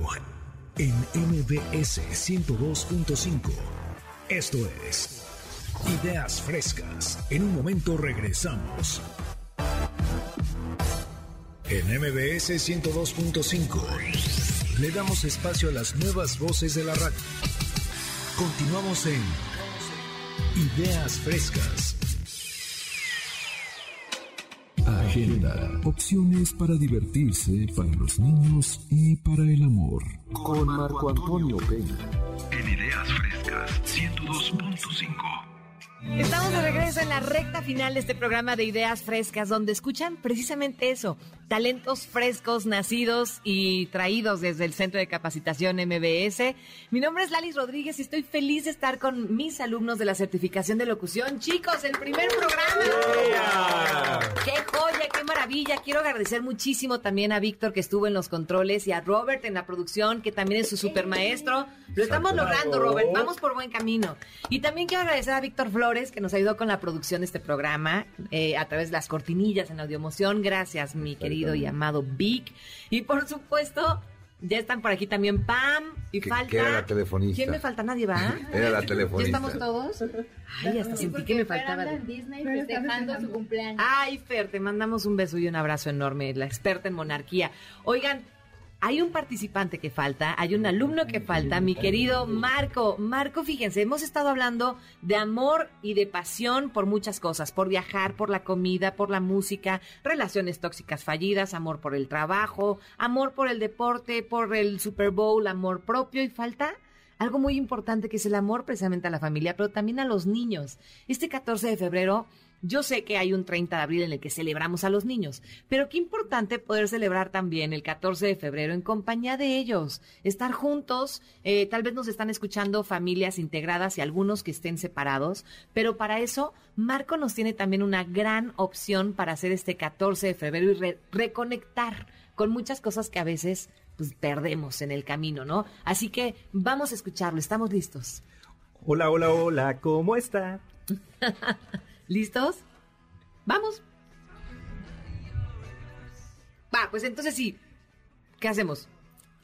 en MBS 102.5. Esto es Ideas Frescas. En un momento regresamos. En MBS 102.5 le damos espacio a las nuevas voces de la radio. Continuamos en Ideas Frescas. Agenda. Opciones para divertirse para los niños y para el amor. Con Marco Antonio Peña. En Ideas Frescas 102.5. Estamos de regreso en la recta final de este programa de Ideas Frescas, donde escuchan precisamente eso, talentos frescos, nacidos y traídos desde el Centro de Capacitación MBS. Mi nombre es Lalis Rodríguez y estoy feliz de estar con mis alumnos de la certificación de locución. Chicos, el primer programa. ¡Qué joya, qué maravilla! Quiero agradecer muchísimo también a Víctor que estuvo en los controles y a Robert en la producción, que también es su super maestro. Lo estamos logrando, Robert. Vamos por buen camino. Y también quiero agradecer a Víctor Flores, que nos ayudó con la producción de este programa eh, a través de las cortinillas en Audiomoción. Gracias, mi querido y amado Vic. Y por supuesto, ya están por aquí también Pam y Que- falta. que era la telefonista. ¿Quién me falta? Nadie va. [laughs] Era la ¿Ya telefonista. estamos todos? Ay, hasta sentí que me faltaba. en Disney festejando su cumpleaños. Ay, Fer, te mandamos un beso y un abrazo enorme, la experta en monarquía. Oigan, hay un participante que falta, hay un alumno que falta, mi querido Marco. Marco, fíjense, hemos estado hablando de amor y de pasión por muchas cosas, por viajar, por la comida, por la música, relaciones tóxicas fallidas, amor por el trabajo, amor por el deporte, por el Super Bowl, amor propio y falta algo muy importante que es el amor precisamente a la familia, pero también a los niños. Este 14 de febrero, yo sé que hay un 30 de abril en el que celebramos a los niños, pero qué importante poder celebrar también el 14 de febrero en compañía de ellos, estar juntos, eh, tal vez nos están escuchando familias integradas y algunos que estén separados, pero para eso Marco nos tiene también una gran opción para hacer este 14 de febrero y re- reconectar con muchas cosas que a veces pues perdemos en el camino, ¿no? Así que vamos a escucharlo, estamos listos. Hola, hola, hola, ¿cómo está? [laughs] ¿Listos? Vamos. Va, pues entonces sí. ¿Qué hacemos?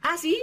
¿Ah, sí?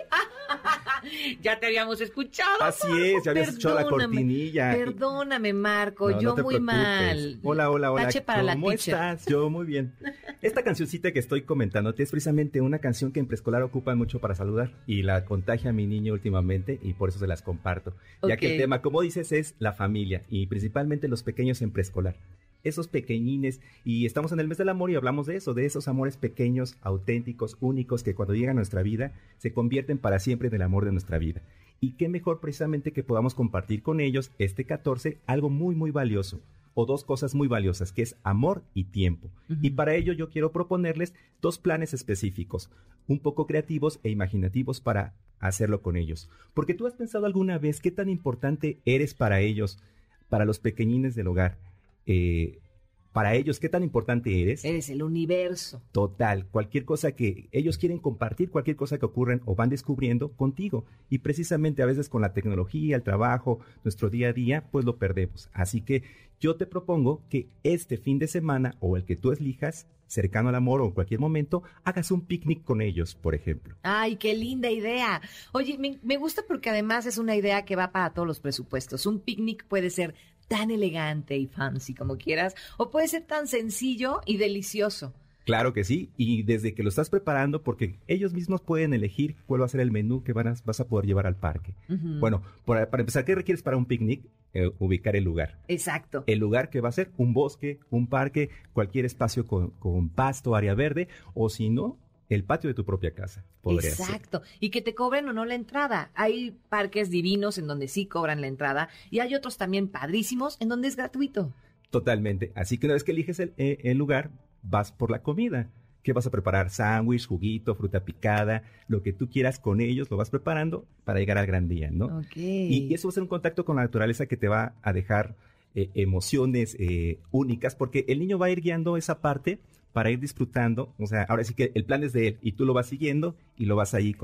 [laughs] ya te habíamos escuchado. Así Marco, es, ya habías escuchado la cortinilla. Perdóname, Marco, No, yo muy preocupes. mal. Hola, hola, hola. Tache para la ¿Cómo estás? Yo muy bien. Esta cancioncita que estoy comentándote es precisamente una canción que en preescolar ocupan mucho para saludar y la contagia a mi niño últimamente y por eso se las comparto. Ya que el tema, como dices, es la familia y principalmente los pequeños en preescolar. Esos pequeñines, y estamos en el mes del amor y hablamos de eso, de esos amores pequeños, auténticos, únicos, que cuando llegan a nuestra vida se convierten para siempre en el amor de nuestra vida. Y qué mejor precisamente que podamos compartir con ellos este 14 algo muy, muy valioso, o dos cosas muy valiosas, que es amor y tiempo. Y para ello yo quiero proponerles dos planes específicos, un poco creativos e imaginativos para hacerlo con ellos. Porque tú has pensado alguna vez qué tan importante eres para ellos, para los pequeñines del hogar. Eh, para ellos, ¿qué tan importante eres? Eres el universo. Total, cualquier cosa que ellos quieren compartir, cualquier cosa que ocurren o van descubriendo contigo. Y precisamente a veces con la tecnología, el trabajo, nuestro día a día, pues lo perdemos. Así que yo te propongo que este fin de semana o el que tú elijas, cercano al amor o en cualquier momento, hagas un picnic con ellos, por ejemplo. Ay, qué linda idea. Oye, me, me gusta porque además es una idea que va para todos los presupuestos. Un picnic puede ser tan elegante y fancy como quieras, o puede ser tan sencillo y delicioso. Claro que sí, y desde que lo estás preparando, porque ellos mismos pueden elegir cuál va a ser el menú que van a- vas a poder llevar al parque. Bueno, para, para empezar, ¿qué requieres para un picnic? Eh, ubicar el lugar. Exacto. El lugar que va a ser un bosque, un parque, cualquier espacio con, con pasto, área verde, o si no, el patio de tu propia casa. Podría ser. Exacto. Y que te cobren o no la entrada. Hay parques divinos en donde sí cobran la entrada y hay otros también padrísimos en donde es gratuito. Totalmente. Así que una vez que eliges el, eh, el lugar, vas por la comida. ¿Qué vas a preparar? Sándwich, juguito, fruta picada, lo que tú quieras con ellos, lo vas preparando para llegar al gran día, ¿no? Y eso va a ser un contacto con la naturaleza que te va a dejar eh, emociones eh, únicas, porque el niño va a ir guiando esa parte para ir disfrutando. O sea, ahora sí que el plan es de él y tú lo vas siguiendo y lo vas ahí,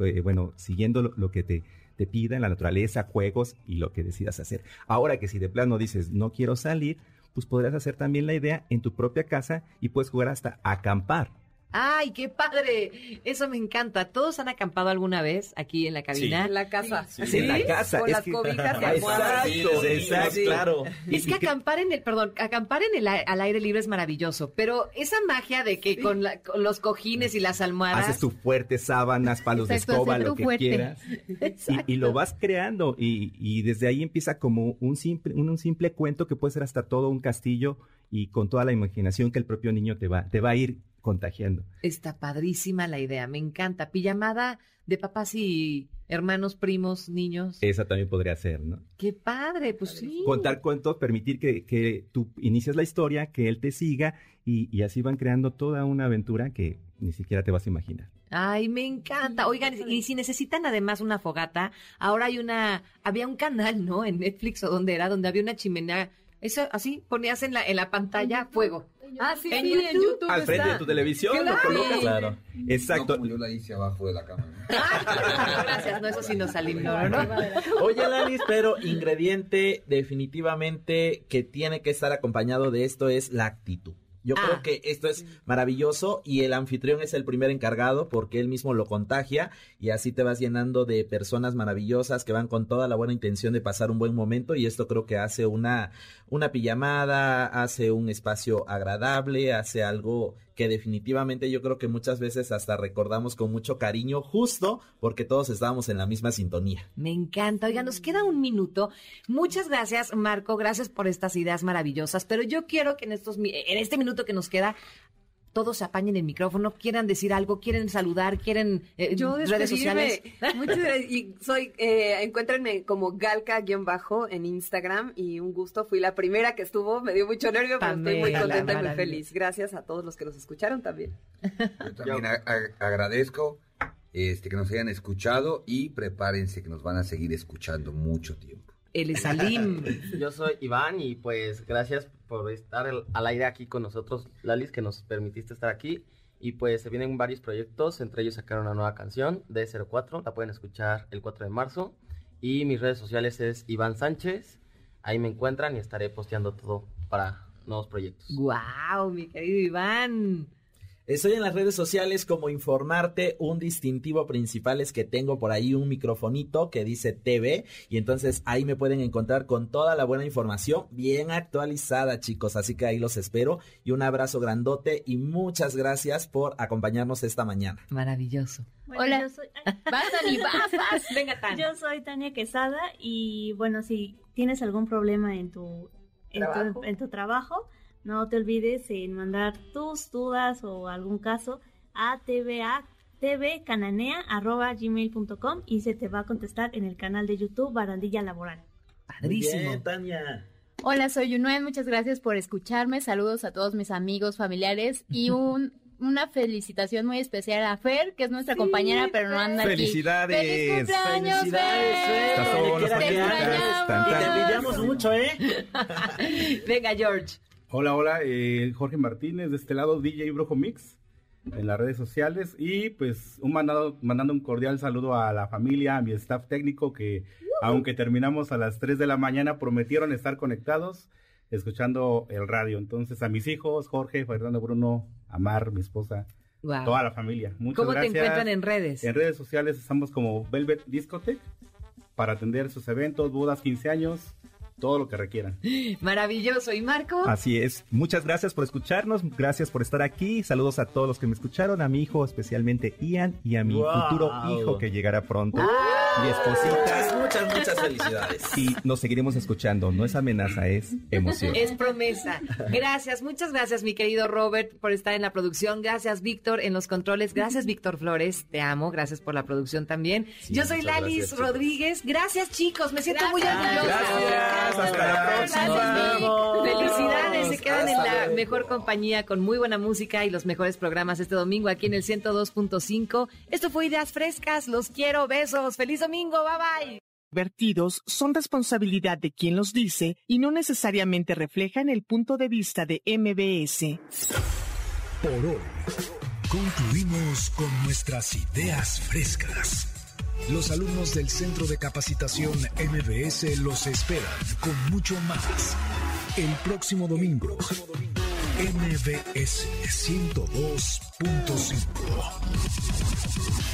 eh, bueno, siguiendo lo, lo que te, te pida en la naturaleza, juegos y lo que decidas hacer. Ahora que si de plano dices, no quiero salir, pues podrás hacer también la idea en tu propia casa y puedes jugar hasta acampar. ¡Ay, qué padre! Eso me encanta. ¿Todos han acampado alguna vez aquí en la cabina? En la casa. Sí. En la casa, Con es las que- cobijas y Exacto, almohadas. exacto, claro. Es que acampar en el, perdón, acampar en el al aire libre es maravilloso, pero esa magia de que con, la- con los cojines y las almohadas. Haces tu fuerte, sábanas, palos de Exacto, escoba, hacer lo que fuerte. quieras. [laughs] Y, y lo vas creando y, y desde ahí empieza como un simple, un, un simple cuento que puede ser hasta todo un castillo y con toda la imaginación que el propio niño te va, te va a ir contagiando. Está padrísima la idea, me encanta. Pijamada de papás y hermanos, primos, niños. Esa también podría ser, ¿no? Qué padre, pues sí. Contar cuentos, permitir que, que tú inicias la historia, que él te siga y, y así van creando toda una aventura que ni siquiera te vas a imaginar. Ay, me encanta. Oigan, y si necesitan además una fogata, ahora hay una, había un canal, ¿no? En Netflix o donde era, donde había una chimenea. Eso, así, ponías en la, en la pantalla fuego. Ah, sí, En sí, YouTube. en YouTube Al frente está. de tu televisión lo Claro. colocas. Claro. Exacto. No como yo la hice abajo de la cama. ¿no? [laughs] Gracias, no, eso sí nos ¿no? Oye, Lalis, pero ingrediente definitivamente que tiene que estar acompañado de esto es la actitud. Yo Ah. creo que esto es maravilloso y el anfitrión es el primer encargado porque él mismo lo contagia y así te vas llenando de personas maravillosas que van con toda la buena intención de pasar un buen momento y esto creo que hace una, una pijamada, hace un espacio agradable, hace algo que definitivamente yo creo que muchas veces hasta recordamos con mucho cariño justo porque todos estábamos en la misma sintonía. Me encanta. Oiga, nos queda un minuto. Muchas gracias, Marco. Gracias por estas ideas maravillosas. Pero yo quiero que en estos en este minuto que nos queda todos se apañen el micrófono, quieran decir algo, quieren saludar, quieren eh, Yo redes sociales. [laughs] Muchas gracias. Y soy, eh, encuéntrenme como Galca-bajo en Instagram y un gusto. Fui la primera que estuvo, me dio mucho nervio, pero estoy muy contenta y muy feliz. Gracias a todos los que nos escucharon también. Yo también a- a- agradezco este, que nos hayan escuchado y prepárense que nos van a seguir escuchando mucho tiempo. El Salim. [laughs] Yo soy Iván y pues gracias por estar el- al aire aquí con nosotros, Lalis, que nos permitiste estar aquí. Y pues se vienen varios proyectos, entre ellos sacar una nueva canción, D04, la pueden escuchar el 4 de marzo. Y mis redes sociales es Iván Sánchez, ahí me encuentran y estaré posteando todo para nuevos proyectos. Guau, mi querido Iván. Estoy en las redes sociales como informarte. Un distintivo principal es que tengo por ahí un microfonito que dice TV y entonces ahí me pueden encontrar con toda la buena información bien actualizada, chicos. Así que ahí los espero y un abrazo grandote y muchas gracias por acompañarnos esta mañana. Maravilloso. Bueno, Hola. yo soy- [laughs] Vas, Dani, vas, vas. Venga, Tan. Yo soy Tania Quesada y bueno, si tienes algún problema en tu, en ¿Trabajo? tu, en tu trabajo, no te olvides en mandar tus dudas o algún caso a tva tvcananea.gmail.com y se te va a contestar en el canal de YouTube Barandilla Laboral. Padrísimo. Bien, Tania. Hola, soy Yunuen. Muchas gracias por escucharme. Saludos a todos mis amigos, familiares y un, una felicitación muy especial a Fer, que es nuestra compañera, pero no anda aquí. ¡Felicidades! ¡Feliz cumpleaños, Felicidades, Fer! Y tan. te envidiamos mucho, ¿eh? [laughs] Venga, George. Hola, hola, eh, Jorge Martínez, de este lado DJ Brujo Mix, en las redes sociales. Y pues un mandado, mandando un cordial saludo a la familia, a mi staff técnico, que aunque terminamos a las 3 de la mañana, prometieron estar conectados, escuchando el radio. Entonces, a mis hijos, Jorge, Fernando Bruno, Amar, mi esposa, toda la familia. Muchas ¿Cómo gracias. te encuentran en redes? En redes sociales estamos como Velvet Discotech para atender sus eventos, bodas, 15 años, todo lo que requieran. [gasps] Maravilloso. ¿Y Marco? Así es. Muchas gracias por escucharnos, gracias por estar aquí. Saludos a todos los que me escucharon, a mi hijo, especialmente Ian, y a mi Wow. futuro hijo que llegará pronto. Ah. Mi esposita. Muchas, muchas felicidades. Y nos seguiremos escuchando. No es amenaza, es emoción. Es promesa. Gracias, muchas gracias, mi querido Robert, por estar en la producción. Gracias, Víctor, en los controles. Gracias, Víctor Flores. Te amo. Gracias por la producción también. Sí, Yo soy Lalis gracias. Rodríguez. Gracias, chicos. Me siento muy orgullosa. Gracias. Hasta la próxima. Gracias. Felicidades. Se quedan en la mejor compañía con muy buena música y los mejores programas este domingo aquí en el 102.5. Esto fue Ideas Frescas. Los quiero. Besos. Feliz domingo. Bye bye. Vertidos son responsabilidad de quien los dice y no necesariamente reflejan el punto de vista de MBS. Por hoy, concluimos con nuestras ideas frescas. Los alumnos del Centro de Capacitación MBS los esperan con mucho más. El próximo domingo, MBS 102.5.